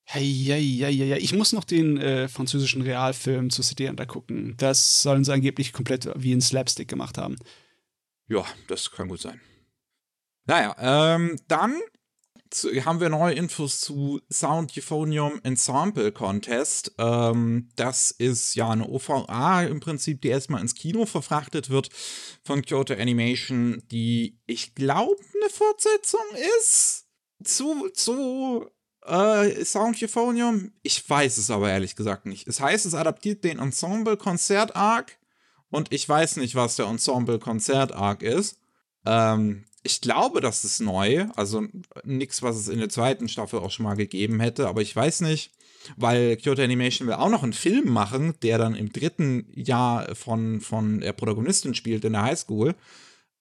Hey, ja, ja, ja, ja. Ich muss noch den äh, französischen Realfilm zu City gucken. Das sollen sie angeblich komplett wie ein Slapstick gemacht haben. Ja, das kann gut sein. Naja, ähm, dann zu, haben wir neue Infos zu Sound Euphonium Ensemble Contest. Ähm, das ist ja eine OVA im Prinzip, die erstmal ins Kino verfrachtet wird von Kyoto Animation, die ich glaube eine Fortsetzung ist zu, zu äh, Sound Euphonium. Ich weiß es aber ehrlich gesagt nicht. Es heißt, es adaptiert den Ensemble Konzert Arc und ich weiß nicht, was der Ensemble Konzert Arc ist. Ähm, ich glaube, das ist neu. Also nichts, was es in der zweiten Staffel auch schon mal gegeben hätte, aber ich weiß nicht, weil Kyoto Animation will auch noch einen Film machen, der dann im dritten Jahr von, von der Protagonistin spielt in der Highschool.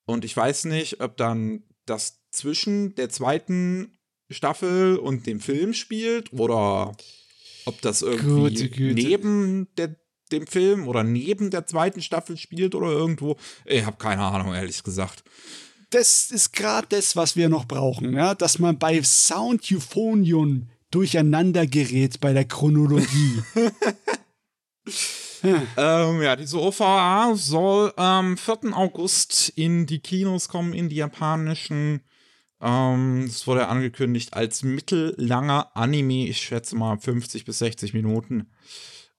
Und ich weiß nicht, ob dann das zwischen der zweiten Staffel und dem Film spielt oder ob das irgendwie Gute, Güte. neben der, dem Film oder neben der zweiten Staffel spielt oder irgendwo. Ich habe keine Ahnung, ehrlich gesagt das ist gerade das, was wir noch brauchen, ja? dass man bei Sound Euphonion durcheinander gerät bei der Chronologie. ähm, ja, diese OVA soll am ähm, 4. August in die Kinos kommen, in die japanischen. Ähm, es wurde angekündigt als mittellanger Anime, ich schätze mal 50 bis 60 Minuten.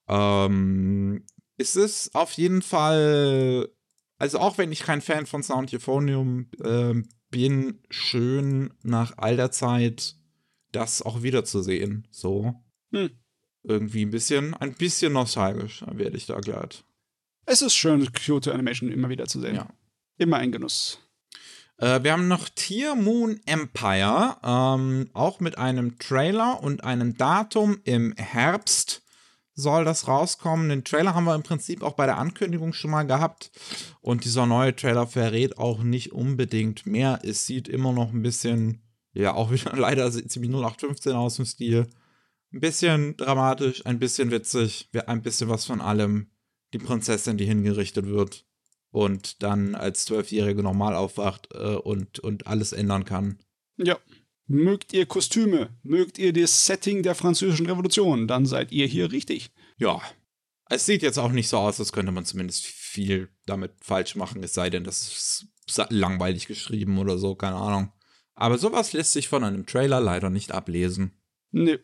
Ähm, es ist auf jeden Fall also auch wenn ich kein Fan von Sound Euphonium äh, bin, schön nach all der Zeit das auch wiederzusehen. So. Hm. Irgendwie ein bisschen, ein bisschen nostalgisch werde ich da glatt. Es ist schön, Kyoto Animation immer wieder zu sehen. Ja. Immer ein Genuss. Äh, wir haben noch Tier Moon Empire, ähm, auch mit einem Trailer und einem Datum im Herbst soll das rauskommen. Den Trailer haben wir im Prinzip auch bei der Ankündigung schon mal gehabt. Und dieser neue Trailer verrät auch nicht unbedingt mehr. Es sieht immer noch ein bisschen, ja, auch wieder leider ziemlich 0815 aus dem Stil. Ein bisschen dramatisch, ein bisschen witzig, ein bisschen was von allem. Die Prinzessin, die hingerichtet wird und dann als Zwölfjährige normal aufwacht äh, und, und alles ändern kann. Ja, Mögt ihr Kostüme? Mögt ihr das Setting der Französischen Revolution? Dann seid ihr hier richtig. Ja. Es sieht jetzt auch nicht so aus, als könnte man zumindest viel damit falsch machen, es sei denn, das ist langweilig geschrieben oder so, keine Ahnung. Aber sowas lässt sich von einem Trailer leider nicht ablesen. Nee.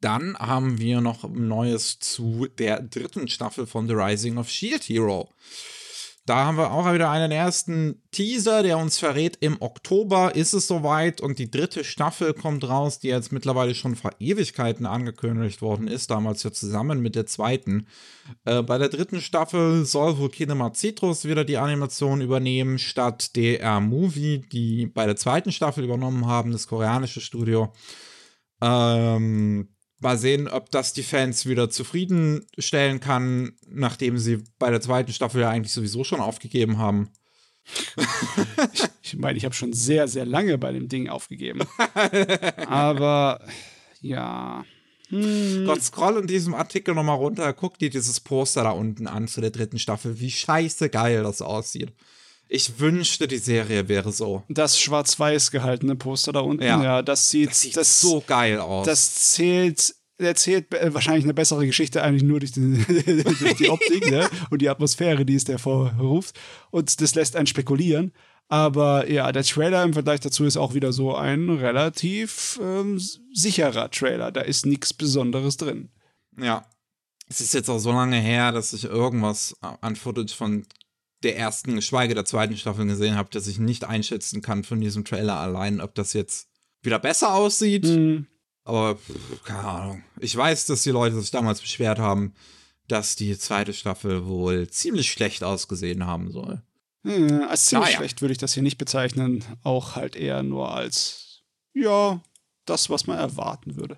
Dann haben wir noch Neues zu der dritten Staffel von The Rising of Shield Hero. Da haben wir auch wieder einen ersten Teaser, der uns verrät, im Oktober ist es soweit und die dritte Staffel kommt raus, die jetzt mittlerweile schon vor Ewigkeiten angekündigt worden ist, damals ja zusammen mit der zweiten. Äh, bei der dritten Staffel soll wohl Kinema Citrus wieder die Animation übernehmen, statt DR Movie, die bei der zweiten Staffel übernommen haben, das koreanische Studio. Ähm, Mal sehen, ob das die Fans wieder zufriedenstellen kann, nachdem sie bei der zweiten Staffel ja eigentlich sowieso schon aufgegeben haben. ich meine, ich habe schon sehr, sehr lange bei dem Ding aufgegeben. Aber ja. Hm. Gott, scroll in diesem Artikel nochmal runter, guck dir dieses Poster da unten an zu der dritten Staffel, wie scheiße geil das aussieht. Ich wünschte, die Serie wäre so. Das schwarz-weiß gehaltene Poster da unten, ja, ja das sieht, das sieht das, so geil aus. Das zählt erzählt wahrscheinlich eine bessere Geschichte eigentlich nur durch die, durch die Optik ne? und die Atmosphäre, die es hervorruft. Und das lässt einen spekulieren. Aber ja, der Trailer im Vergleich dazu ist auch wieder so ein relativ ähm, sicherer Trailer. Da ist nichts Besonderes drin. Ja. Es ist jetzt auch so lange her, dass ich irgendwas an Footage von der ersten, geschweige der zweiten Staffel gesehen habe, dass ich nicht einschätzen kann von diesem Trailer allein, ob das jetzt wieder besser aussieht. Mhm. Aber pff, keine Ahnung. Ich weiß, dass die Leute sich damals beschwert haben, dass die zweite Staffel wohl ziemlich schlecht ausgesehen haben soll. Hm, als ziemlich naja. schlecht würde ich das hier nicht bezeichnen. Auch halt eher nur als, ja, das, was man erwarten würde.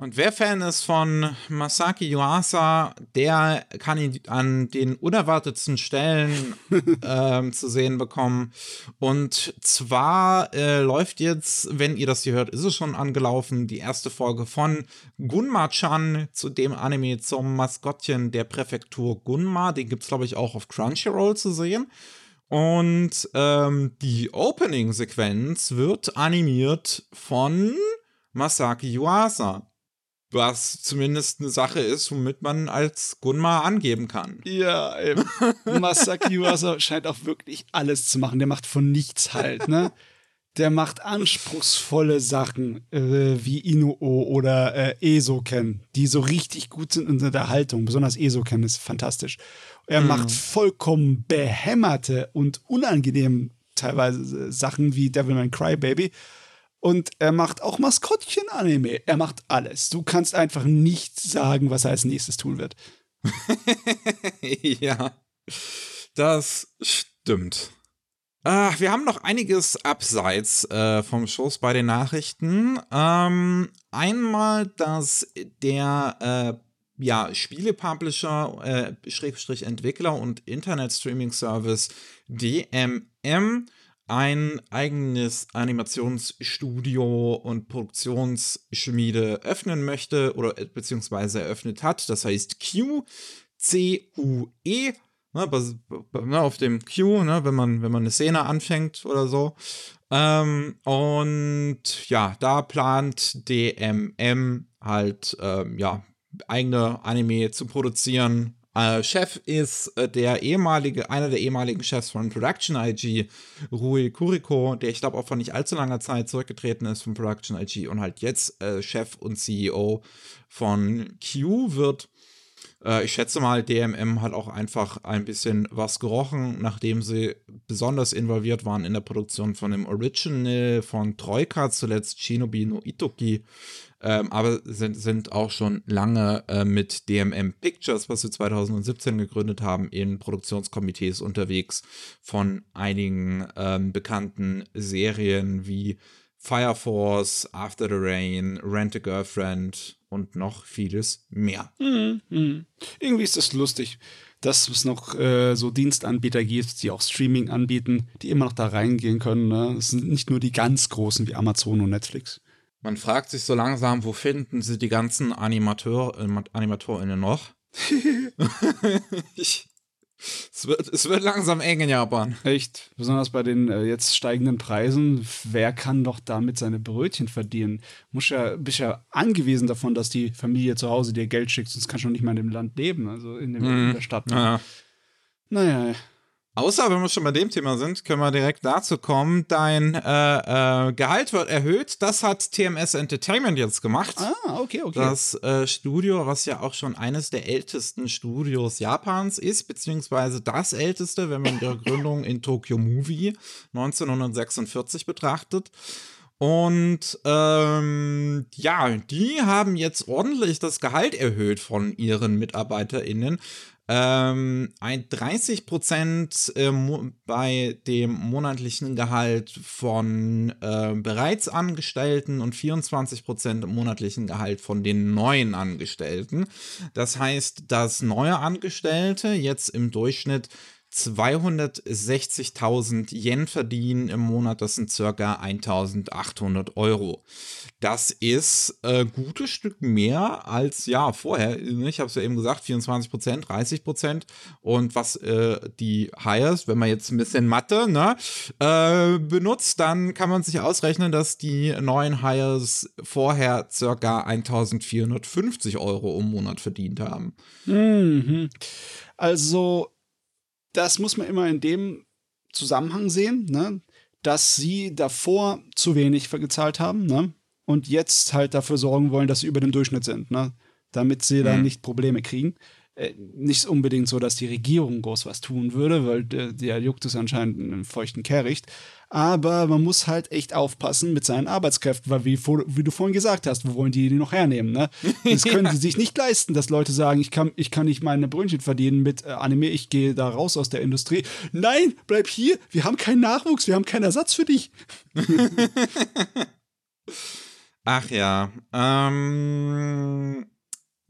Und wer Fan ist von Masaki Yuasa, der kann ihn an den unerwartetsten Stellen ähm, zu sehen bekommen. Und zwar äh, läuft jetzt, wenn ihr das hier hört, ist es schon angelaufen, die erste Folge von Gunma-chan zu dem Anime zum Maskottchen der Präfektur Gunma. Den gibt es, glaube ich, auch auf Crunchyroll zu sehen. Und ähm, die Opening-Sequenz wird animiert von Masaki Yuasa. Was zumindest eine Sache ist, womit man als Gunma angeben kann. Ja, eben. Masaki Yuasa scheint auch wirklich alles zu machen. Der macht von nichts halt, ne? Der macht anspruchsvolle Sachen äh, wie Inuo oder äh, Esoken, die so richtig gut sind in der Haltung. Besonders Esoken ist fantastisch. Er mhm. macht vollkommen behämmerte und unangenehm teilweise Sachen wie Devilman Crybaby. Und er macht auch Maskottchen-Anime. Er macht alles. Du kannst einfach nicht sagen, was er als nächstes tun wird. ja, das stimmt. Äh, wir haben noch einiges abseits äh, vom Schoß bei den Nachrichten. Ähm, einmal, dass der äh, ja, Spiele-Publisher, äh, Schrägstrich Entwickler und Internet-Streaming-Service DMM ein eigenes Animationsstudio und Produktionsschmiede öffnen möchte oder äh, beziehungsweise eröffnet hat. Das heißt Q, C-U-E, ne, ne, auf dem Q, ne, wenn, man, wenn man eine Szene anfängt oder so. Ähm, und ja, da plant DMM halt ähm, ja, eigene Anime zu produzieren äh, Chef ist äh, der ehemalige, einer der ehemaligen Chefs von Production IG, Rui Kuriko, der ich glaube auch vor nicht allzu langer Zeit zurückgetreten ist von Production IG und halt jetzt äh, Chef und CEO von Q wird. Äh, ich schätze mal, DMM hat auch einfach ein bisschen was gerochen, nachdem sie besonders involviert waren in der Produktion von dem Original von Troika, zuletzt Shinobi no Itoki ähm, aber sind, sind auch schon lange äh, mit DMM Pictures, was sie 2017 gegründet haben, in Produktionskomitees unterwegs von einigen ähm, bekannten Serien wie Fire Force, After the Rain, Rent a Girlfriend und noch vieles mehr. Mhm, mh. Irgendwie ist das lustig, dass es noch äh, so Dienstanbieter gibt, die auch Streaming anbieten, die immer noch da reingehen können. Ne? Es sind nicht nur die ganz großen wie Amazon und Netflix. Man fragt sich so langsam, wo finden sie die ganzen Animateur, äh, AnimatorInnen noch? ich, es, wird, es wird langsam eng in Japan. Echt? Besonders bei den äh, jetzt steigenden Preisen. Wer kann doch damit seine Brötchen verdienen? Muss ja, bist ja angewiesen davon, dass die Familie zu Hause dir Geld schickt, sonst kannst du nicht mal in dem Land leben, also in, dem, mhm. in der Stadt. Ne? Ja. Naja, Außer, wenn wir schon bei dem Thema sind, können wir direkt dazu kommen. Dein äh, äh, Gehalt wird erhöht. Das hat TMS Entertainment jetzt gemacht. Ah, okay, okay. Das äh, Studio, was ja auch schon eines der ältesten Studios Japans ist, beziehungsweise das älteste, wenn man ihre Gründung in Tokyo Movie 1946 betrachtet. Und ähm, ja, die haben jetzt ordentlich das Gehalt erhöht von ihren MitarbeiterInnen. Ähm, ein 30 Prozent äh, bei dem monatlichen Gehalt von äh, bereits Angestellten und 24 Prozent im monatlichen Gehalt von den neuen Angestellten. Das heißt, dass neue Angestellte jetzt im Durchschnitt 260.000 Yen verdienen im Monat, das sind circa 1.800 Euro. Das ist ein äh, gutes Stück mehr als ja vorher. Ich habe es ja eben gesagt, 24 Prozent, 30 Prozent. Und was äh, die Hires, wenn man jetzt ein bisschen Mathe ne, äh, benutzt, dann kann man sich ausrechnen, dass die neuen Hires vorher circa 1.450 Euro im Monat verdient haben. Mhm. Also das muss man immer in dem Zusammenhang sehen, ne? dass sie davor zu wenig gezahlt haben ne? und jetzt halt dafür sorgen wollen, dass sie über dem Durchschnitt sind, ne? damit sie mhm. dann nicht Probleme kriegen. Äh, nicht unbedingt so, dass die Regierung groß was tun würde, weil der, der juckt es anscheinend einen feuchten Kehricht. Aber man muss halt echt aufpassen mit seinen Arbeitskräften, weil wie, wie du vorhin gesagt hast, wo wollen die die noch hernehmen? Ne? Das können ja. sie sich nicht leisten, dass Leute sagen, ich kann, ich kann nicht meine Brötchen verdienen mit äh, Anime, ich gehe da raus aus der Industrie. Nein, bleib hier, wir haben keinen Nachwuchs, wir haben keinen Ersatz für dich. Ach ja. Ähm,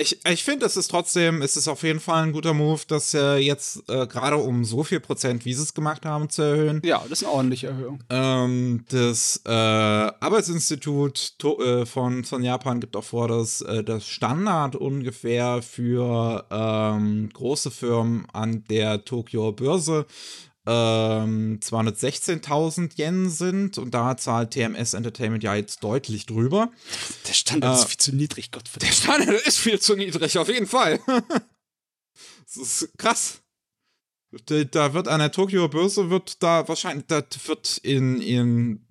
ich, ich finde, es ist trotzdem, es ist auf jeden Fall ein guter Move, das äh, jetzt äh, gerade um so viel Prozent, wie sie es gemacht haben, zu erhöhen. Ja, das ist eine ordentliche Erhöhung. Ähm, das äh, Arbeitsinstitut äh, von, von Japan gibt auch vor, dass äh, das Standard ungefähr für ähm, große Firmen an der Tokio Börse ähm, 216.000 Yen sind und da zahlt TMS Entertainment ja jetzt deutlich drüber. Der Standard äh, ist viel zu niedrig, Gott. Der Standard ist viel zu niedrig, auf jeden Fall. das ist krass. Da wird an der Tokio Börse wird da wahrscheinlich, das wird in, in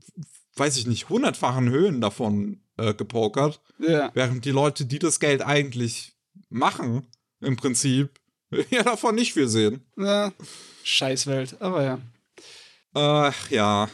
weiß ich nicht, hundertfachen Höhen davon äh, gepokert. Ja. Während die Leute, die das Geld eigentlich machen, im Prinzip, ja davon nicht viel sehen. Ja. Scheißwelt, aber ja. Ach ja.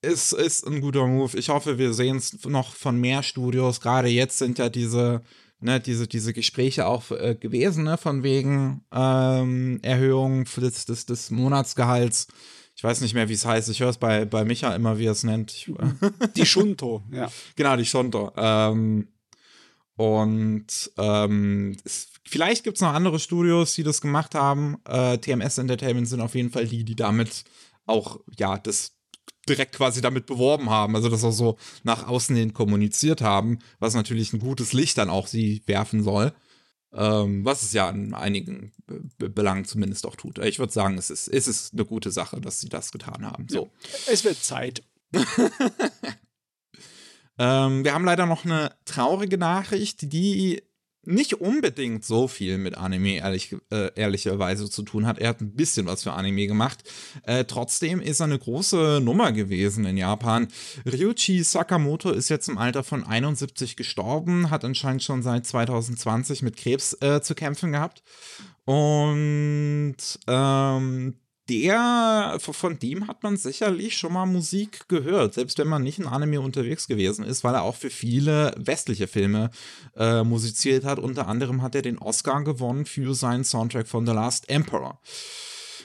Es ist ein guter Move. Ich hoffe, wir sehen es noch von mehr Studios. Gerade jetzt sind ja diese, ne, diese, diese Gespräche auch äh, gewesen, ne, von wegen ähm, Erhöhung des, des, des Monatsgehalts. Ich weiß nicht mehr, wie es heißt. Ich höre es bei, bei Micha immer, wie er es nennt. Die Shunto, ja. Genau, die Shunto. Ähm, und ähm, es, vielleicht gibt es noch andere Studios, die das gemacht haben. Äh, TMS Entertainment sind auf jeden Fall die, die damit auch, ja, das direkt quasi damit beworben haben, also das auch so nach außen hin kommuniziert haben, was natürlich ein gutes Licht dann auch sie werfen soll. Ähm, was es ja in einigen Be Belangen zumindest auch tut. Ich würde sagen, es ist, es ist eine gute Sache, dass sie das getan haben. So. Es wird Zeit. Ähm, wir haben leider noch eine traurige Nachricht, die nicht unbedingt so viel mit Anime ehrlich, äh, ehrlicherweise zu tun hat. Er hat ein bisschen was für Anime gemacht. Äh, trotzdem ist er eine große Nummer gewesen in Japan. Ryuichi Sakamoto ist jetzt im Alter von 71 gestorben, hat anscheinend schon seit 2020 mit Krebs äh, zu kämpfen gehabt. Und ähm, der, von dem hat man sicherlich schon mal Musik gehört, selbst wenn man nicht in Anime unterwegs gewesen ist, weil er auch für viele westliche Filme äh, musiziert hat. Unter anderem hat er den Oscar gewonnen für seinen Soundtrack von The Last Emperor.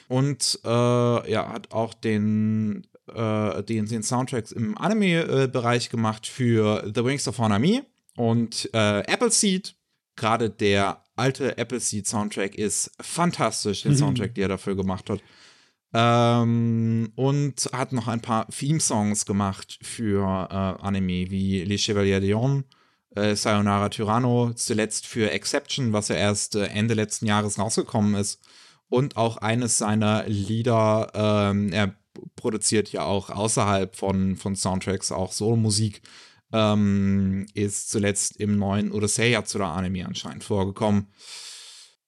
Und äh, ja, hat auch den, äh, den, den Soundtracks im Anime-Bereich gemacht für The Wings of Honami und äh, Appleseed. Gerade der alte Appleseed Soundtrack ist fantastisch, den mhm. Soundtrack, den er dafür gemacht hat. Ähm, und hat noch ein paar Theme-Songs gemacht für äh, Anime wie Les Chevaliers d'Ion, äh, Sayonara Tyranno, zuletzt für Exception, was ja erst äh, Ende letzten Jahres rausgekommen ist. Und auch eines seiner Lieder, ähm, er produziert ja auch außerhalb von, von Soundtracks auch Solo-Musik, ähm, ist zuletzt im neuen Odyssey zu der Anime anscheinend vorgekommen.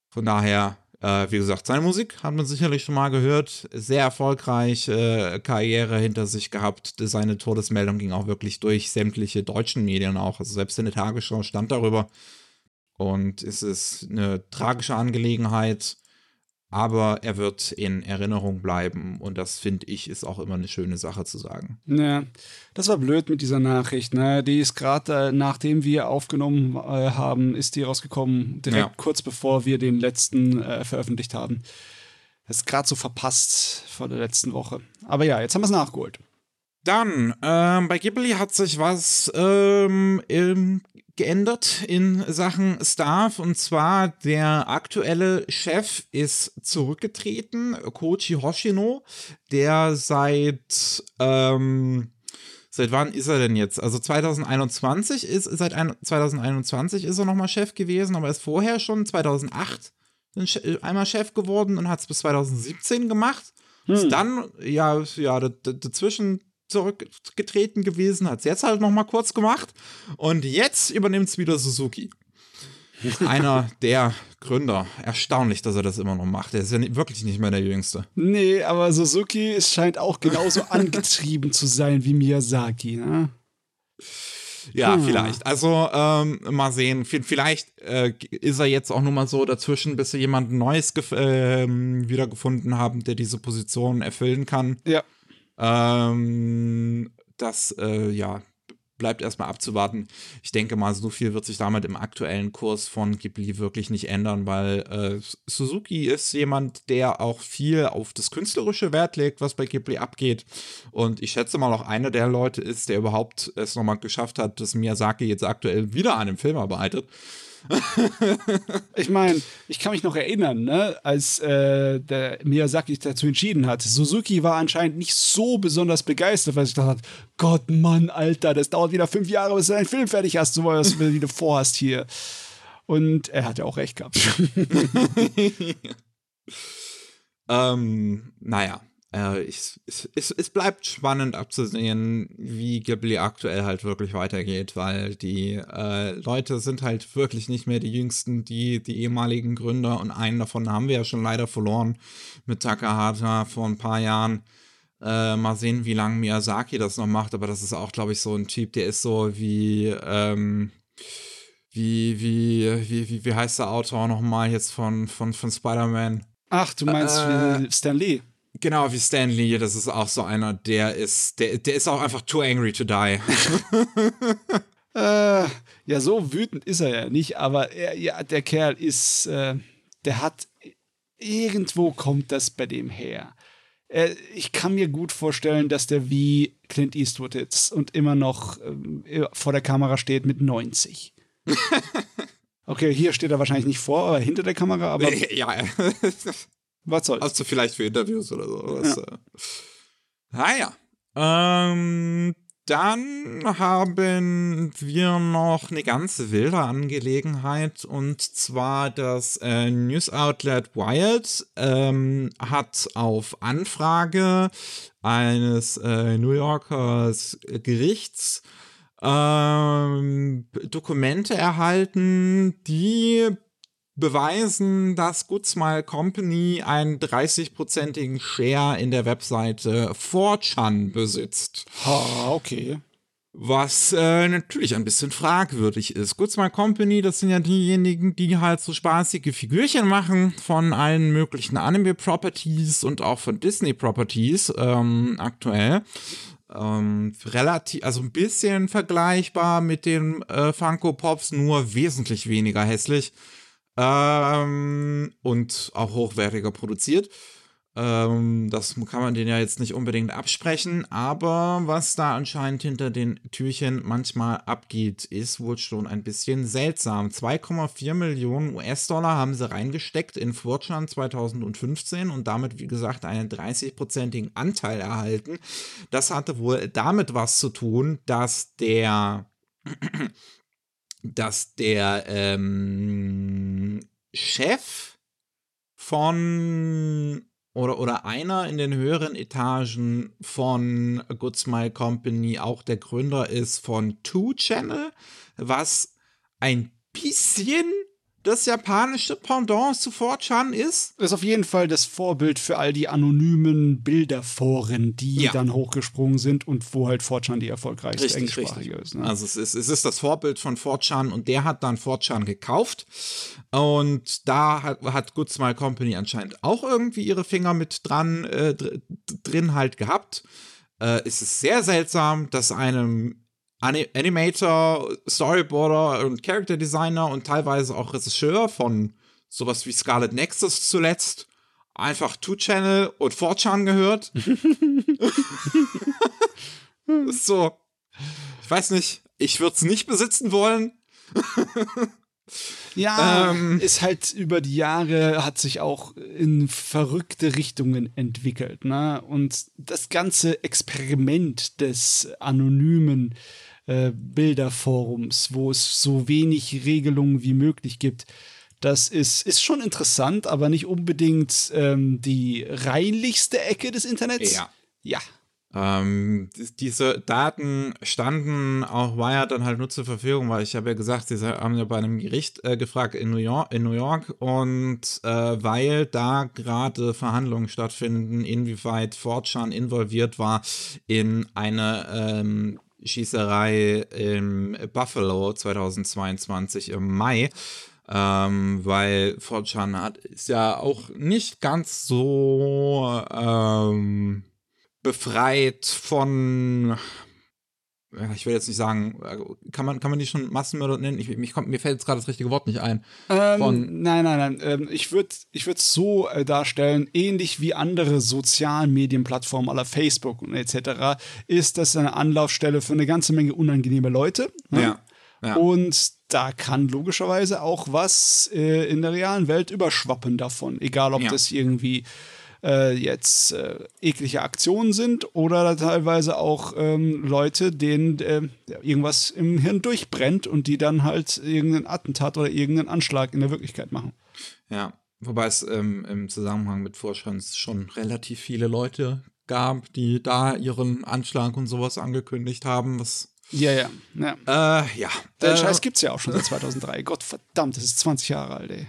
Von daher äh, wie gesagt, seine Musik hat man sicherlich schon mal gehört. Sehr erfolgreich, äh, Karriere hinter sich gehabt. Seine Todesmeldung ging auch wirklich durch sämtliche deutschen Medien auch. Also selbst in der Tagesschau stand darüber. Und es ist eine tragische Angelegenheit aber er wird in Erinnerung bleiben und das finde ich ist auch immer eine schöne Sache zu sagen. Ja, das war blöd mit dieser Nachricht. Ne? Die ist gerade äh, nachdem wir aufgenommen äh, haben, ist die rausgekommen, direkt ja. kurz bevor wir den letzten äh, veröffentlicht haben. Das ist gerade so verpasst vor der letzten Woche. Aber ja, jetzt haben wir es nachgeholt. Dann, ähm, bei Ghibli hat sich was ähm, im geändert in Sachen Staff und zwar der aktuelle Chef ist zurückgetreten, Koichi Hoshino, der seit ähm, seit wann ist er denn jetzt? Also 2021 ist seit ein, 2021 ist er nochmal Chef gewesen, aber ist vorher schon 2008 einmal Chef geworden und hat es bis 2017 gemacht. Hm. Ist dann ja ja dazwischen zurückgetreten gewesen, hat es jetzt halt noch mal kurz gemacht und jetzt übernimmt es wieder Suzuki. Einer der Gründer. Erstaunlich, dass er das immer noch macht. Er ist ja wirklich nicht mehr der Jüngste. Nee, aber Suzuki scheint auch genauso angetrieben zu sein wie Miyazaki, ne? Ja, hm. vielleicht. Also ähm, mal sehen. Vielleicht äh, ist er jetzt auch nur mal so dazwischen, bis sie jemanden Neues äh, wiedergefunden haben, der diese Position erfüllen kann. Ja. Ähm, das, äh, ja, bleibt erstmal abzuwarten. Ich denke mal, so viel wird sich damit im aktuellen Kurs von Ghibli wirklich nicht ändern, weil äh, Suzuki ist jemand, der auch viel auf das künstlerische Wert legt, was bei Ghibli abgeht. Und ich schätze mal auch einer der Leute ist, der überhaupt es nochmal geschafft hat, dass Miyazaki jetzt aktuell wieder an einem Film arbeitet. ich meine, ich kann mich noch erinnern, ne, als äh, der Miyazaki dazu entschieden hat. Suzuki war anscheinend nicht so besonders begeistert, weil ich dachte, Gott, Mann, Alter, das dauert wieder fünf Jahre, bis du deinen Film fertig hast, so was du wieder vorhast hier. Und er hat ja auch recht gehabt. ähm, naja, äh, ich, es, es, es, bleibt spannend abzusehen, wie Ghibli aktuell halt wirklich weitergeht, weil die äh, Leute sind halt wirklich nicht mehr die jüngsten, die, die ehemaligen Gründer und einen davon haben wir ja schon leider verloren mit Takahata vor ein paar Jahren. Äh, mal sehen, wie lange Miyazaki das noch macht, aber das ist auch, glaube ich, so ein Typ, der ist so wie, ähm, wie, wie, wie, wie, wie heißt der Autor nochmal jetzt von, von, von Spider-Man? Ach, du meinst äh, Stan Lee? Genau, wie Stan Lee, das ist auch so einer, der ist, der, der ist auch einfach too angry to die. äh, ja, so wütend ist er ja nicht, aber er, ja, der Kerl ist, äh, der hat, irgendwo kommt das bei dem her. Äh, ich kann mir gut vorstellen, dass der wie Clint Eastwood ist und immer noch äh, vor der Kamera steht mit 90. okay, hier steht er wahrscheinlich nicht vor, aber hinter der Kamera, aber. Ja. Was soll's? Hast du vielleicht für Interviews oder so. Was, ja. Äh. Naja. Ähm, dann haben wir noch eine ganz wilde Angelegenheit und zwar das äh, News Outlet Wired ähm, hat auf Anfrage eines äh, New Yorker Gerichts ähm, Dokumente erhalten, die beweisen, dass Good Smile Company einen 30-prozentigen Share in der Webseite 4chan besitzt. Ha, okay. Was äh, natürlich ein bisschen fragwürdig ist. Good Smile Company, das sind ja diejenigen, die halt so spaßige Figürchen machen von allen möglichen Anime-Properties und auch von Disney-Properties ähm, aktuell. Ähm, relativ, also ein bisschen vergleichbar mit den äh, Funko Pops, nur wesentlich weniger hässlich ähm, und auch hochwertiger produziert. Ähm, das kann man denen ja jetzt nicht unbedingt absprechen, aber was da anscheinend hinter den Türchen manchmal abgeht, ist wohl schon ein bisschen seltsam. 2,4 Millionen US-Dollar haben sie reingesteckt in Fortran 2015 und damit, wie gesagt, einen 30-prozentigen Anteil erhalten. Das hatte wohl damit was zu tun, dass der dass der ähm, Chef von oder, oder einer in den höheren Etagen von Good Smile Company auch der Gründer ist von Two Channel, was ein bisschen das japanische Pendant zu 4chan ist. Das ist auf jeden Fall das Vorbild für all die anonymen Bilderforen, die ja. dann hochgesprungen sind und wo halt 4chan die erfolgreichste richtig, englischsprachige richtig. ist. Ne? Also es ist, es ist das Vorbild von 4chan und der hat dann 4chan gekauft und da hat, hat Good Smile Company anscheinend auch irgendwie ihre Finger mit dran äh, drin halt gehabt. Äh, es ist sehr seltsam, dass einem Animator, Storyboarder und Character Designer und teilweise auch Regisseur von sowas wie Scarlet Nexus zuletzt einfach Two Channel und 4chan gehört. so. Ich weiß nicht, ich würde es nicht besitzen wollen. ja, ähm, ist halt über die Jahre hat sich auch in verrückte Richtungen entwickelt, ne? Und das ganze Experiment des anonymen äh, Bilderforums, wo es so wenig Regelungen wie möglich gibt. Das ist, ist schon interessant, aber nicht unbedingt ähm, die reinlichste Ecke des Internets. Ja. Ja. Ähm, diese Daten standen auch Wire dann halt nur zur Verfügung, weil ich habe ja gesagt, sie haben ja bei einem Gericht äh, gefragt in New York, in New York und äh, weil da gerade Verhandlungen stattfinden, inwieweit Fortran involviert war in eine ähm, Schießerei in Buffalo 2022 im Mai. Ähm, weil Fortran hat ist ja auch nicht ganz so ähm, befreit von ich will jetzt nicht sagen, kann man, kann man die schon Massenmörder nennen? Ich, mich kommt, mir fällt jetzt gerade das richtige Wort nicht ein. Ähm, nein, nein, nein. Ähm, ich würde ich es so äh, darstellen, ähnlich wie andere sozialen Medienplattformen aller Facebook und etc., ist das eine Anlaufstelle für eine ganze Menge unangenehme Leute. Ne? Ja. ja. Und da kann logischerweise auch was äh, in der realen Welt überschwappen davon. Egal, ob ja. das irgendwie äh, jetzt äh, eklige Aktionen sind oder teilweise auch ähm, Leute, denen äh, irgendwas im Hirn durchbrennt und die dann halt irgendeinen Attentat oder irgendeinen Anschlag in der Wirklichkeit machen. Ja, wobei es ähm, im Zusammenhang mit Vorschans schon relativ viele Leute gab, die da ihren Anschlag und sowas angekündigt haben, was ja, ja. ja. Äh, ja. Den äh, Scheiß gibt's ja auch schon seit 2003. Gott verdammt, das ist 20 Jahre alt, ey.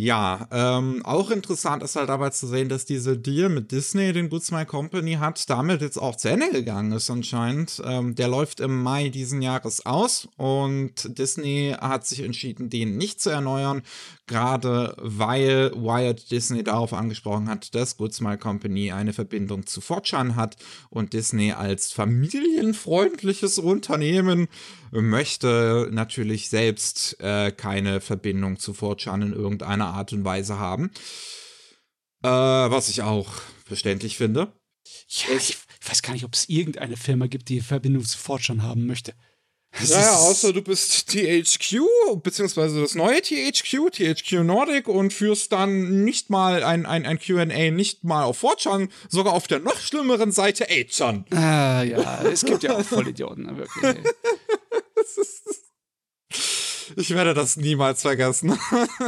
Ja, ähm, auch interessant ist halt dabei zu sehen, dass diese Deal mit Disney, den Good Smile Company hat, damit jetzt auch zu Ende gegangen ist anscheinend. Ähm, der läuft im Mai diesen Jahres aus und Disney hat sich entschieden, den nicht zu erneuern, gerade weil Wired Disney darauf angesprochen hat, dass Good Smile Company eine Verbindung zu Fortran hat und Disney als familienfreundliches Unternehmen möchte natürlich selbst äh, keine Verbindung zu Fortran in irgendeiner Art und Weise haben. Äh, was ich auch verständlich finde. Ja, ich, ich weiß gar nicht, ob es irgendeine Firma gibt, die Verbindung zu Fortran haben möchte. Ja, außer du bist THQ, beziehungsweise das neue THQ, THQ Nordic und führst dann nicht mal ein, ein, ein QA, nicht mal auf 4chan, sogar auf der noch schlimmeren Seite 8chan. Ah, ja, es gibt ja auch Vollidioten, wirklich. Ich werde das niemals vergessen.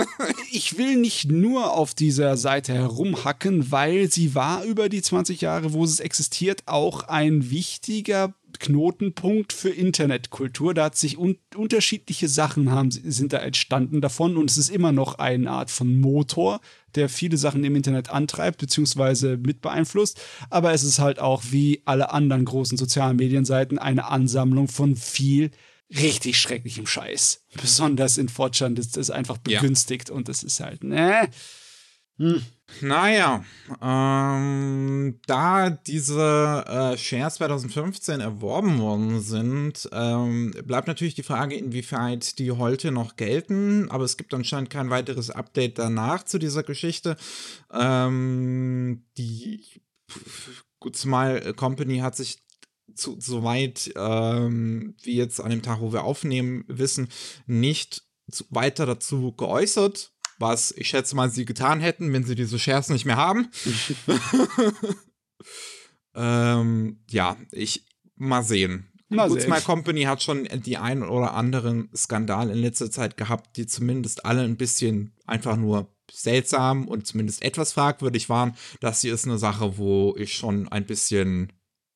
ich will nicht nur auf dieser Seite herumhacken, weil sie war über die 20 Jahre, wo es existiert, auch ein wichtiger Knotenpunkt für Internetkultur. Da hat sich un unterschiedliche Sachen haben, sind da entstanden davon und es ist immer noch eine Art von Motor, der viele Sachen im Internet antreibt bzw. mit beeinflusst. Aber es ist halt auch wie alle anderen großen sozialen Medienseiten eine Ansammlung von viel richtig schrecklichem Scheiß. Besonders in Fortschritt ist das einfach begünstigt ja. und das ist halt, ne? Hm. Naja, ähm, da diese äh, Shares 2015 erworben worden sind, ähm, bleibt natürlich die Frage, inwieweit die heute noch gelten. Aber es gibt anscheinend kein weiteres Update danach zu dieser Geschichte. Ähm, die Good Smile Company hat sich zu, soweit ähm, wie jetzt an dem Tag, wo wir aufnehmen, wissen, nicht zu, weiter dazu geäußert, was ich schätze mal sie getan hätten, wenn sie diese Shares nicht mehr haben. ähm, ja, ich mal sehen. Mal Good Smile Company hat schon die ein oder anderen Skandal in letzter Zeit gehabt, die zumindest alle ein bisschen einfach nur seltsam und zumindest etwas fragwürdig waren. Das hier ist eine Sache, wo ich schon ein bisschen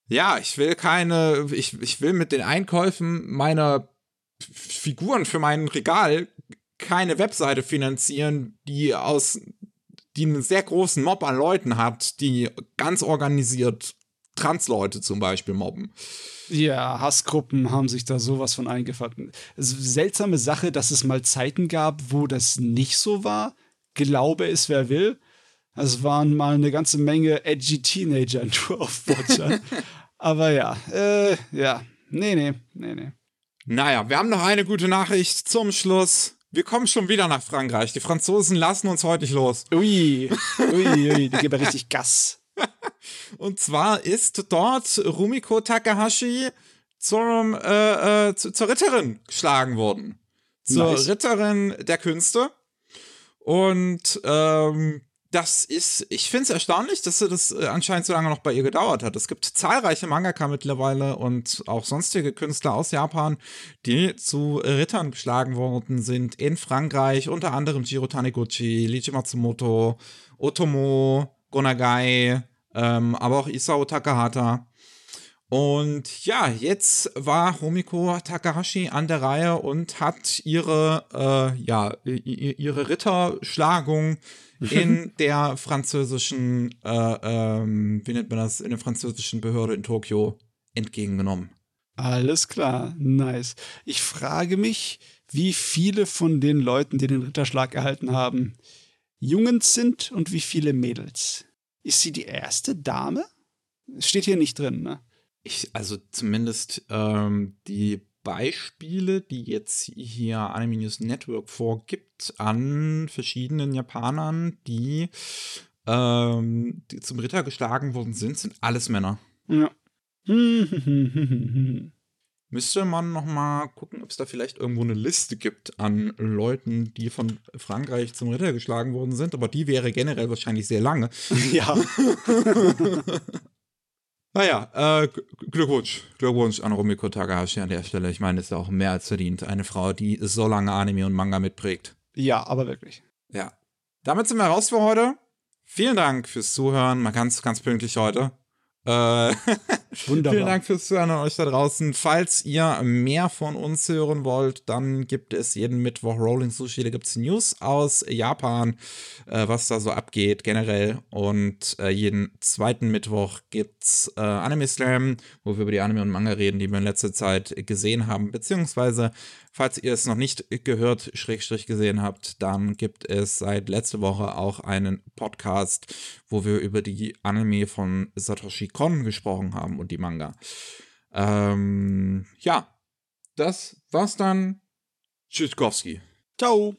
ja, ich will keine, ich, ich will mit den Einkäufen meiner Figuren für mein Regal keine Webseite finanzieren, die aus, die einen sehr großen Mob an Leuten hat, die ganz organisiert Transleute zum Beispiel mobben. Ja, Hassgruppen haben sich da sowas von eingefangen. Seltsame Sache, dass es mal Zeiten gab, wo das nicht so war. Glaube es, wer will. Es waren mal eine ganze Menge edgy Teenager nur auf Watcher. Aber ja, äh, ja, nee, nee, nee, nee. Naja, wir haben noch eine gute Nachricht zum Schluss. Wir kommen schon wieder nach Frankreich. Die Franzosen lassen uns heute nicht los. Ui, ui, ui, die geben richtig Gas. Und zwar ist dort Rumiko Takahashi zum, äh, äh, zu, zur Ritterin geschlagen worden. Zur nice. Ritterin der Künste. Und ähm, das ist, ich finde es erstaunlich, dass das äh, anscheinend so lange noch bei ihr gedauert hat. Es gibt zahlreiche Mangaka mittlerweile und auch sonstige Künstler aus Japan, die zu Rittern geschlagen worden sind in Frankreich, unter anderem Jiro Taniguchi, Lichi Matsumoto, Otomo, Gonagai, ähm, aber auch Isao Takahata. Und ja, jetzt war Homiko Takahashi an der Reihe und hat ihre, äh, ja, ihre Ritterschlagung in der französischen, äh, ähm, wie nennt man das, in der französischen Behörde in Tokio entgegengenommen. Alles klar, nice. Ich frage mich, wie viele von den Leuten, die den Ritterschlag erhalten haben, Jungens sind und wie viele Mädels. Ist sie die erste Dame? Steht hier nicht drin, ne? Ich, also zumindest ähm, die Beispiele, die jetzt hier Anime News Network vorgibt an verschiedenen Japanern, die, ähm, die zum Ritter geschlagen worden sind, sind alles Männer. Ja. Müsste man noch mal gucken, ob es da vielleicht irgendwo eine Liste gibt an Leuten, die von Frankreich zum Ritter geschlagen worden sind, aber die wäre generell wahrscheinlich sehr lange. Ja. Naja, äh, Glückwunsch. Glückwunsch an Rumiko Takahashi an der Stelle. Ich meine, ist auch mehr als verdient. Eine Frau, die so lange Anime und Manga mitprägt. Ja, aber wirklich. Ja. Damit sind wir raus für heute. Vielen Dank fürs Zuhören. Mal ganz, ganz pünktlich heute. Äh, Wunderbar. Vielen Dank fürs Zuhören an euch da draußen. Falls ihr mehr von uns hören wollt, dann gibt es jeden Mittwoch Rolling Sushi. Da gibt es News aus Japan, äh, was da so abgeht generell. Und äh, jeden zweiten Mittwoch gibt es äh, Anime Slam, wo wir über die Anime und Manga reden, die wir in letzter Zeit gesehen haben, beziehungsweise Falls ihr es noch nicht gehört, Schrägstrich gesehen habt, dann gibt es seit letzter Woche auch einen Podcast, wo wir über die Anime von Satoshi Kon gesprochen haben und die Manga. Ähm, ja, das war's dann. Tschüsskowski. Ciao.